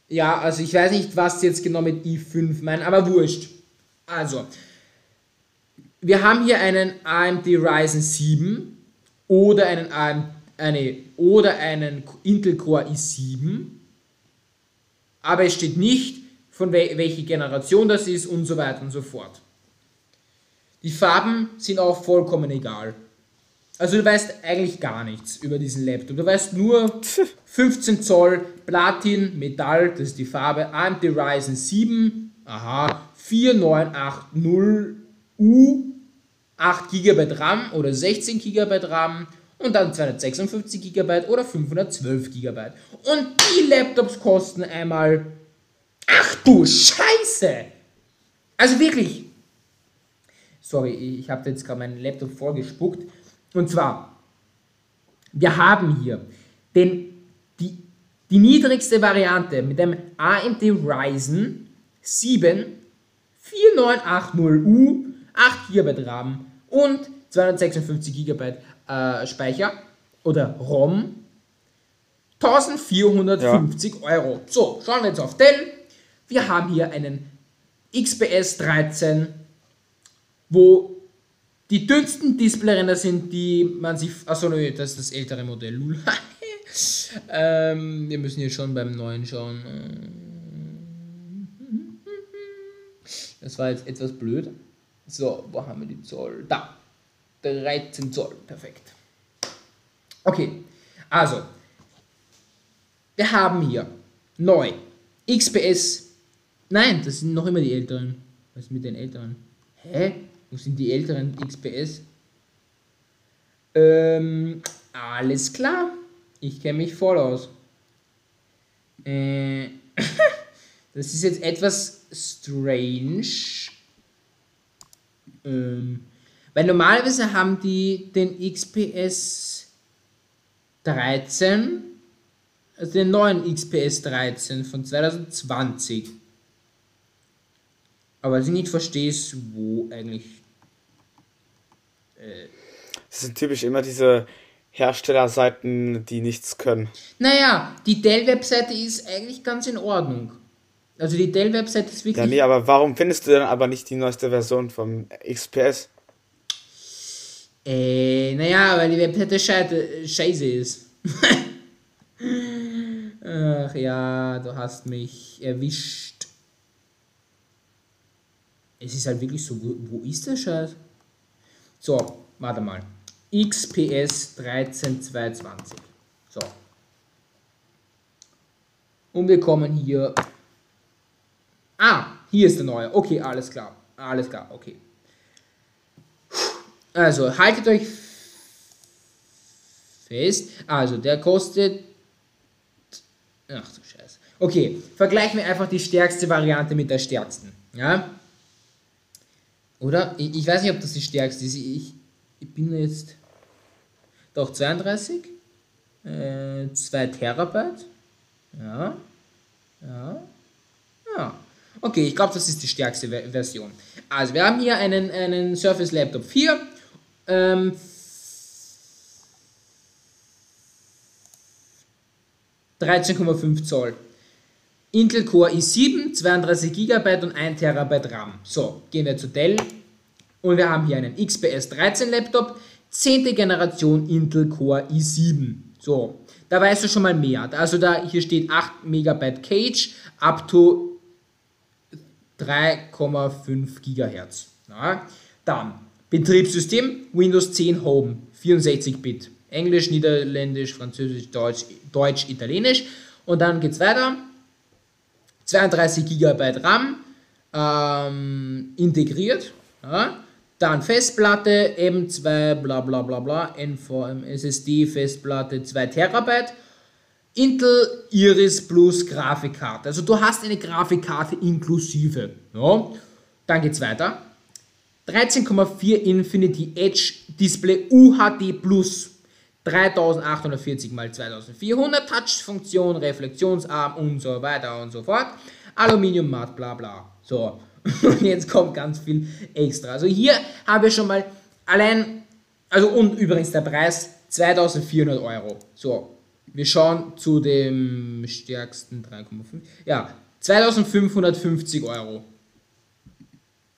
ja, also ich weiß nicht, was sie jetzt genau mit i5 meinen, aber wurscht. Also, wir haben hier einen AMD Ryzen 7 oder einen AM eine oder einen Intel Core i7, aber es steht nicht, von wel welche Generation das ist und so weiter und so fort. Die Farben sind auch vollkommen egal. Also du weißt eigentlich gar nichts über diesen Laptop. Du weißt nur 15 Zoll Platin, Metall, das ist die Farbe, AMD Ryzen 7, aha, 4980U, 8 GB RAM oder 16 GB RAM und dann 256 GB oder 512 GB. Und die Laptops kosten einmal. Ach du Scheiße! Also wirklich. Sorry, ich habe jetzt gerade meinen Laptop vorgespuckt. Und zwar, wir haben hier den, die, niedrigste Variante mit dem AMD Ryzen 7 4980U, 8 GB RAM und 256 GB äh, Speicher oder ROM 1450 ja. Euro. So, schauen wir jetzt auf Dell. Wir haben hier einen XPS 13, wo die dünnsten Displayränder sind, die man sich. Achso, nö, das ist das ältere Modell. Ähm, wir müssen hier schon beim neuen schauen. Das war jetzt etwas blöd. So, wo haben wir die Zoll? Da. 13 Zoll. Perfekt. Okay, also. Wir haben hier neu XPS. Nein, das sind noch immer die älteren. Was ist mit den älteren? Hä? Wo sind die älteren XPS? Ähm, alles klar. Ich kenne mich voll aus. Äh, das ist jetzt etwas strange. Ähm, weil normalerweise haben die den XPS 13, also den neuen XPS 13 von 2020. Aber was ich nicht verstehe, ist, wo eigentlich. Äh, das sind typisch immer diese Herstellerseiten, die nichts können. Naja, die Dell-Webseite ist eigentlich ganz in Ordnung. Also die Dell-Webseite ist wirklich. Ja, nee, aber warum findest du dann aber nicht die neueste Version vom XPS? Äh, naja, weil die Webseite scheiße ist. Ach ja, du hast mich erwischt. Es ist halt wirklich so, wo, wo ist der Scheiß? So, warte mal. XPS 13220. So. Und wir kommen hier. Ah, hier ist der neue. Okay, alles klar. Alles klar, okay. Also, haltet euch fest. Also, der kostet. Ach du Scheiße. Okay, vergleichen wir einfach die stärkste Variante mit der stärksten. Ja? Oder? Ich, ich weiß nicht, ob das die stärkste ist. Ich, ich bin jetzt. Doch 32. Äh, 2 Terabyte. Ja. Ja. Ja. Okay, ich glaube, das ist die stärkste Version. Also, wir haben hier einen, einen Surface Laptop 4 ähm, ...13,5 Zoll. Intel Core i7, 32 GB und 1 TB RAM. So, gehen wir zu Dell. Und wir haben hier einen XPS 13 Laptop, 10. Generation Intel Core i7. So, da weißt du schon mal mehr. Also da hier steht 8 MB Cage up to 3,5 GHz. Ja. Dann Betriebssystem Windows 10 Home 64-Bit. Englisch, Niederländisch, Französisch, Deutsch, Deutsch, Italienisch. Und dann geht es weiter. 32 GB RAM ähm, integriert. Ja. Dann Festplatte, M2, bla bla bla bla, NVM, SSD, Festplatte, 2 Terabyte. Intel Iris Plus Grafikkarte. Also du hast eine Grafikkarte inklusive. Ja. Dann es weiter. 13,4 Infinity Edge Display UHD Plus 3840 x 2400 Touch-Funktion, Reflexionsarm und so weiter und so fort. Aluminium matt, bla bla. So, und jetzt kommt ganz viel extra. Also hier haben wir schon mal allein, also und übrigens der Preis 2400 Euro. So, wir schauen zu dem stärksten 3,5. Ja, 2550 Euro.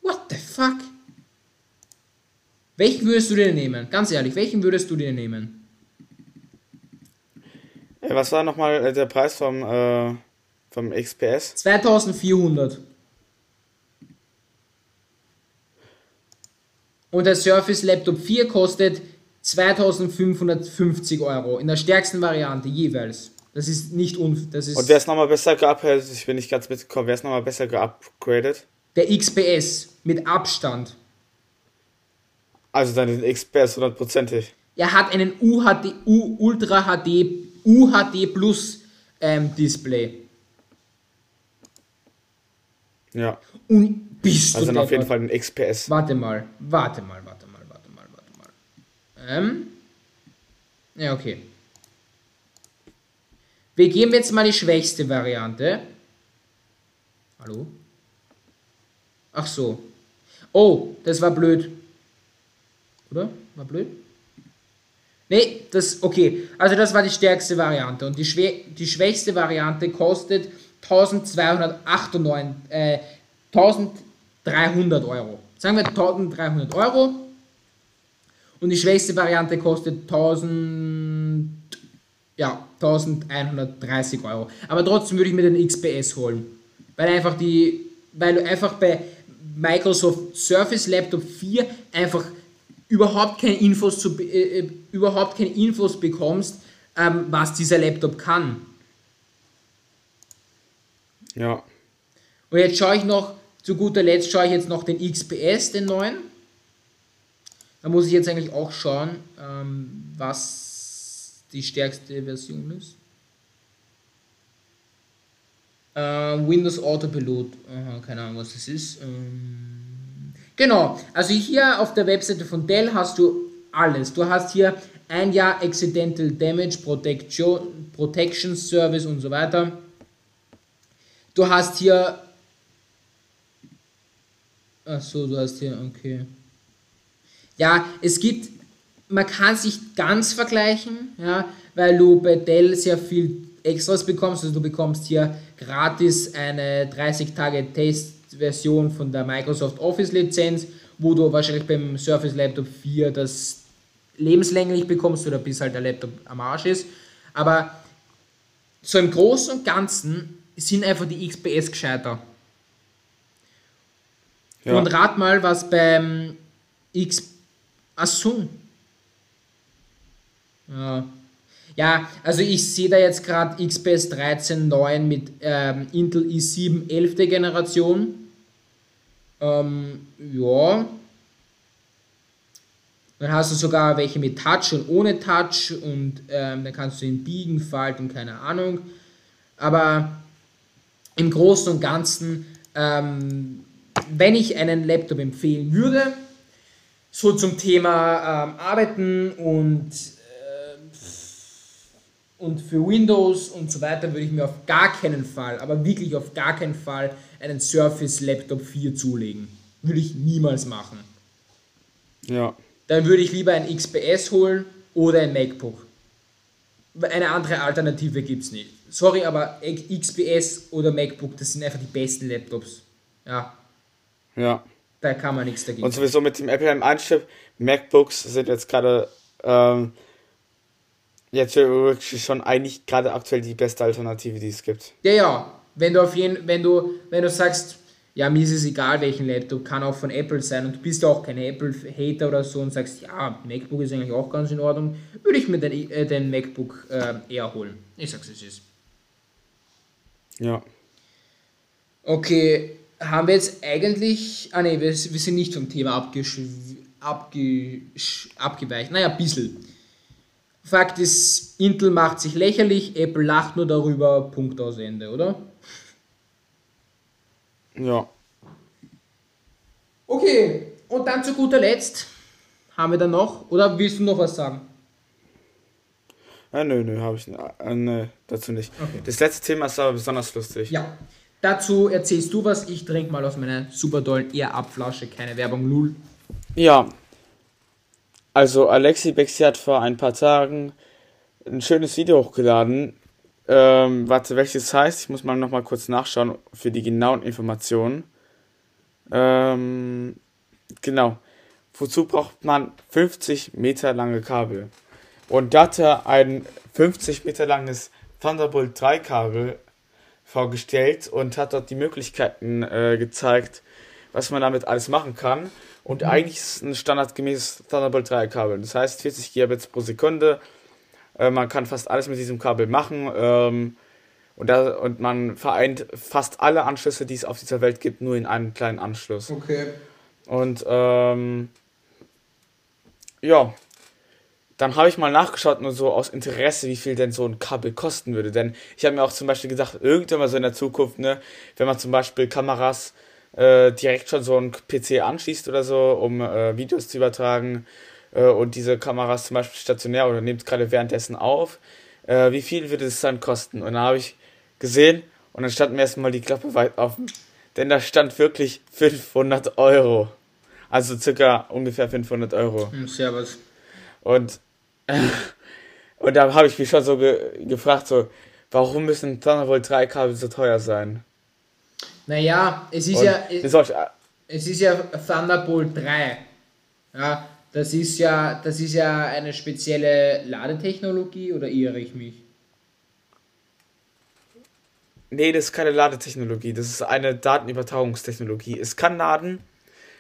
What the fuck? Welchen würdest du dir nehmen? Ganz ehrlich, welchen würdest du dir nehmen? Ja, was war nochmal äh, der Preis vom, äh, vom XPS? 2400. Und der Surface Laptop 4 kostet 2550 Euro. In der stärksten Variante jeweils. Das ist nicht un. Das ist Und wer ist nochmal besser geupgradet? Ich bin nicht ganz mitgekommen. Wer ist nochmal besser geupgradet? der XPS mit Abstand. Also dann den XPS hundertprozentig. Er hat einen UHD, U, Ultra HD, UHD Plus ähm, Display. Ja. Und bist Also du dann auf jeden. Fall den XPS. Warte mal, warte mal, warte mal, warte mal, warte mal. Ähm. Ja, okay. Wir geben jetzt mal die schwächste Variante. Hallo? Ach so. Oh, das war blöd. Oder? War blöd? Nee, das, okay. Also das war die stärkste Variante. Und die, schwä die schwächste Variante kostet 1298, äh, 1300 Euro. Sagen wir 1300 Euro. Und die schwächste Variante kostet 1000, ja, 1130 Euro. Aber trotzdem würde ich mir den XPS holen. Weil einfach die, weil du einfach bei Microsoft Surface Laptop 4 einfach überhaupt keine Infos zu, äh, äh, überhaupt keine Infos bekommst, ähm, was dieser Laptop kann. Ja. Und jetzt schaue ich noch, zu guter Letzt schaue ich jetzt noch den XPS, den neuen. Da muss ich jetzt eigentlich auch schauen, ähm, was die stärkste Version ist. Äh, Windows Autopilot, Aha, keine Ahnung, was das ist. Ähm, genau, also hier auf der Webseite von Dell hast du alles. Du hast hier ein Jahr Accidental Damage Protection, Protection Service und so weiter. Du hast hier. Ach so, du hast hier, okay. Ja, es gibt, man kann sich ganz vergleichen, ja, weil du bei Dell sehr viel Extras bekommst. Also du bekommst hier gratis eine 30 Tage Testversion von der Microsoft Office Lizenz, wo du wahrscheinlich beim Surface Laptop 4 das lebenslänglich bekommst oder bis halt der Laptop am Arsch ist. Aber so im Großen und Ganzen sind einfach die XPS gescheiter. Ja. Und rat mal, was beim X. Ach so. Ja. Ja, also ich sehe da jetzt gerade XPS 13.9 mit ähm, Intel i7 11. Generation. Ähm, ja. Dann hast du sogar welche mit Touch und ohne Touch und ähm, dann kannst du ihn biegen, falten, keine Ahnung. Aber im Großen und Ganzen, ähm, wenn ich einen Laptop empfehlen würde, so zum Thema ähm, Arbeiten und, äh, und für Windows und so weiter, würde ich mir auf gar keinen Fall, aber wirklich auf gar keinen Fall einen Surface Laptop 4 zulegen. Würde ich niemals machen. Ja. Dann würde ich lieber ein XPS holen oder ein MacBook. Eine andere Alternative gibt es nicht. Sorry, aber XPS oder MacBook, das sind einfach die besten Laptops. Ja, Ja. da kann man nichts dagegen Und sowieso mit dem Apple M1-Chip, MacBooks sind jetzt gerade, ähm, jetzt wirklich schon eigentlich gerade aktuell die beste Alternative, die es gibt. Ja, ja. Wenn du auf jeden, wenn du, wenn du sagst, ja, mir ist es egal, welchen Laptop, kann auch von Apple sein und du bist ja auch kein Apple-Hater oder so und sagst, ja, MacBook ist eigentlich auch ganz in Ordnung, würde ich mir den, äh, den MacBook äh, eher holen. Ich sag's, es ist. Ja. Okay, haben wir jetzt eigentlich. Ah ne, wir, wir sind nicht vom Thema abge, abgeweicht. Naja, ein bisschen. Fakt ist, Intel macht sich lächerlich, Apple lacht nur darüber, Punkt aus Ende, oder? Ja. Okay, und dann zu guter Letzt haben wir dann noch, oder willst du noch was sagen? Äh, nö, nö, habe ich nicht. Äh, nö, dazu nicht. Okay. Das letzte Thema ist aber besonders lustig. Ja, dazu erzählst du was, ich trinke mal aus meiner super tollen Ehr-Abflasche, keine Werbung, null. Ja. Also Alexi Bexi hat vor ein paar Tagen ein schönes Video hochgeladen. Ähm, warte, welches heißt? Ich muss mal nochmal kurz nachschauen für die genauen Informationen. Ähm, genau. Wozu braucht man 50 Meter lange Kabel? Und da hat er ein 50 Meter langes Thunderbolt 3 Kabel vorgestellt und hat dort die Möglichkeiten äh, gezeigt, was man damit alles machen kann. Und mhm. eigentlich ist es ein standardgemäßes Thunderbolt 3 Kabel. Das heißt 40 Gigabits pro Sekunde. Äh, man kann fast alles mit diesem Kabel machen. Ähm, und, da, und man vereint fast alle Anschlüsse, die es auf dieser Welt gibt, nur in einen kleinen Anschluss. Okay. Und ähm, ja, dann habe ich mal nachgeschaut, nur so aus Interesse, wie viel denn so ein Kabel kosten würde. Denn ich habe mir auch zum Beispiel gedacht, irgendwann mal so in der Zukunft, ne, wenn man zum Beispiel Kameras äh, direkt schon so ein PC anschließt oder so, um äh, Videos zu übertragen äh, und diese Kameras zum Beispiel stationär oder nimmt gerade währenddessen auf, äh, wie viel würde es dann kosten? Und dann habe ich gesehen und dann stand mir erstmal die Klappe weit offen, denn da stand wirklich 500 Euro. Also circa ungefähr 500 Euro. Servus. Und und da habe ich mich schon so ge gefragt, so, warum müssen Thunderbolt 3 Kabel so teuer sein? Naja, es ist Und ja. Es, ich, es ist ja Thunderbolt 3. Ja, das ist ja, das ist ja eine spezielle Ladetechnologie oder irre ich mich? Nee, das ist keine Ladetechnologie, das ist eine Datenübertragungstechnologie. Es kann laden,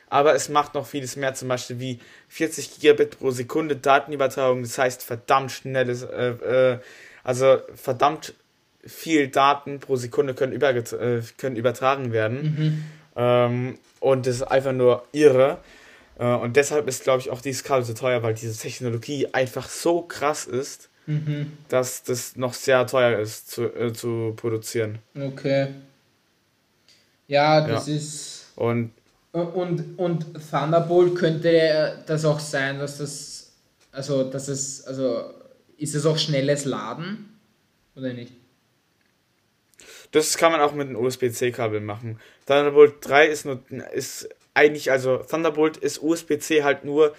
aber es macht noch vieles mehr, zum Beispiel wie 40 Gigabit pro Sekunde Datenübertragung, das heißt verdammt schnelles, äh, äh, also verdammt viel Daten pro Sekunde können, über, äh, können übertragen werden. Mhm. Ähm, und das ist einfach nur irre. Äh, und deshalb ist, glaube ich, auch dieses Kabel so teuer, weil diese Technologie einfach so krass ist, mhm. dass das noch sehr teuer ist zu, äh, zu produzieren. Okay. Ja, das ja. ist. Und und, und Thunderbolt könnte das auch sein, dass das, also, dass es, also, ist es auch schnelles Laden? Oder nicht? Das kann man auch mit einem USB-C-Kabel machen. Thunderbolt 3 ist nur, ist eigentlich, also Thunderbolt ist USB-C halt nur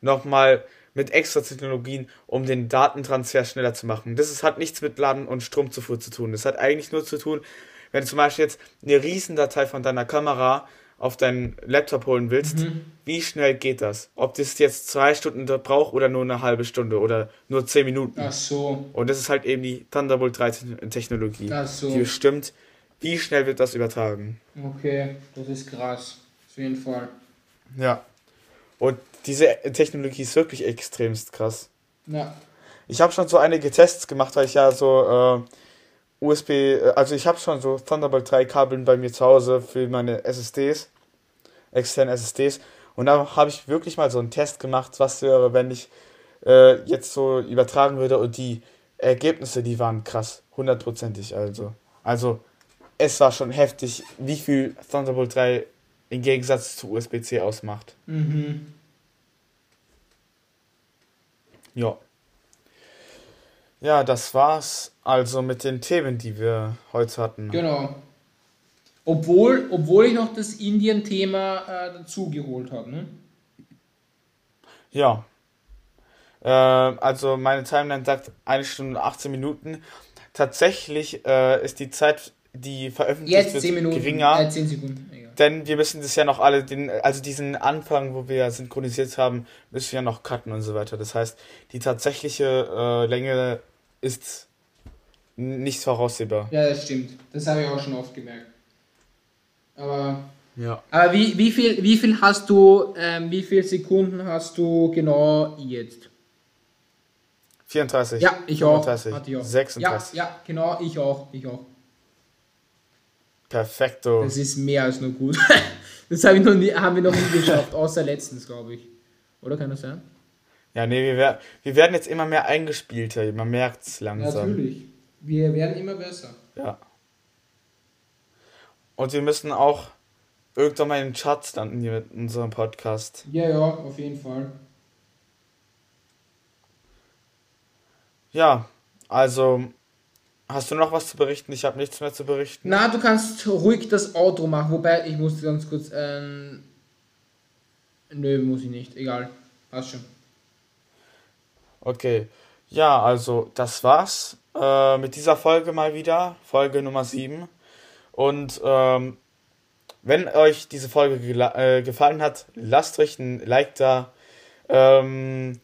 nochmal mit extra Technologien, um den Datentransfer schneller zu machen. Das ist, hat nichts mit Laden und Stromzufuhr zu tun. Das hat eigentlich nur zu tun, wenn zum Beispiel jetzt eine Riesendatei von deiner Kamera auf deinen Laptop holen willst, mhm. wie schnell geht das? Ob das jetzt zwei Stunden braucht oder nur eine halbe Stunde oder nur zehn Minuten. Ach so. Und das ist halt eben die Thunderbolt 3 Technologie, Ach so. die bestimmt, wie schnell wird das übertragen. Okay, das ist krass. Auf jeden Fall. Ja. Und diese Technologie ist wirklich extremst krass. Ja. Ich habe schon so einige Tests gemacht, weil ich ja so äh, USB, äh, also ich habe schon so Thunderbolt 3 Kabeln bei mir zu Hause für meine SSDs, externe SSDs. Und da habe ich wirklich mal so einen Test gemacht, was wäre, wenn ich äh, jetzt so übertragen würde und die Ergebnisse, die waren krass, hundertprozentig also. Also es war schon heftig, wie viel Thunderbolt 3 im Gegensatz zu USB-C ausmacht. Mhm. Ja. Ja, das war's also mit den Themen, die wir heute hatten. Genau. Obwohl, obwohl ich noch das Indien-Thema äh, dazu geholt habe, ne? Ja. Äh, also meine Timeline sagt 1 Stunde und 18 Minuten. Tatsächlich äh, ist die Zeit, die veröffentlicht Jetzt 10 Minuten, geringer. Äh, 10 Sekunden. Egal. Denn wir müssen das ja noch alle, den, also diesen Anfang, wo wir synchronisiert haben, müssen wir ja noch cutten und so weiter. Das heißt, die tatsächliche äh, Länge ist nicht voraussehbar. Ja, das stimmt. Das habe ich auch schon oft gemerkt. Aber. Ja. Aber wie, wie, viel, wie viel hast du, ähm, wie viele Sekunden hast du genau jetzt? 34. Ja, ich 35, auch. ich auch. 36. Ja, ja, genau, ich auch. Ich auch. Perfekto. Das ist mehr als nur gut. das habe ich noch nie, haben wir noch nie geschafft, außer letztens, glaube ich. Oder kann das sein? Ja, nee, wir, wer wir werden jetzt immer mehr eingespielter, man merkt es langsam. Natürlich. Wir werden immer besser. Ja. Und wir müssen auch irgendwann mal in den Charts landen hier mit unserem Podcast. Ja, ja, auf jeden Fall. Ja, also hast du noch was zu berichten? Ich habe nichts mehr zu berichten. Na, du kannst ruhig das Auto machen, wobei ich muss ganz kurz. Ähm, nö, muss ich nicht. Egal, passt schon. Okay. Ja, also das war's äh, mit dieser Folge mal wieder, Folge Nummer 7. Und ähm, wenn euch diese Folge äh, gefallen hat, lasst euch ein Like da. Ähm,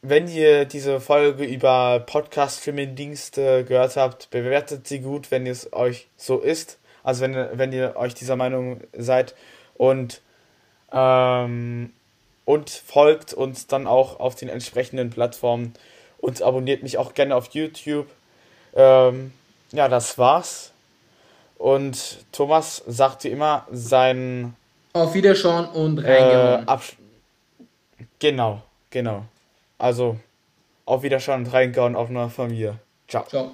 wenn ihr diese Folge über Podcast-Streaming-Dienste gehört habt, bewertet sie gut, wenn es euch so ist. Also wenn, wenn ihr euch dieser Meinung seid. Und, ähm, und folgt uns dann auch auf den entsprechenden Plattformen und abonniert mich auch gerne auf YouTube. Ähm, ja, das war's. Und Thomas sagt wie immer sein. Auf Wiederschauen und reingehauen. Äh, genau, genau. Also, auf Wiederschauen und reingehauen, noch von mir. Ciao. Ciao.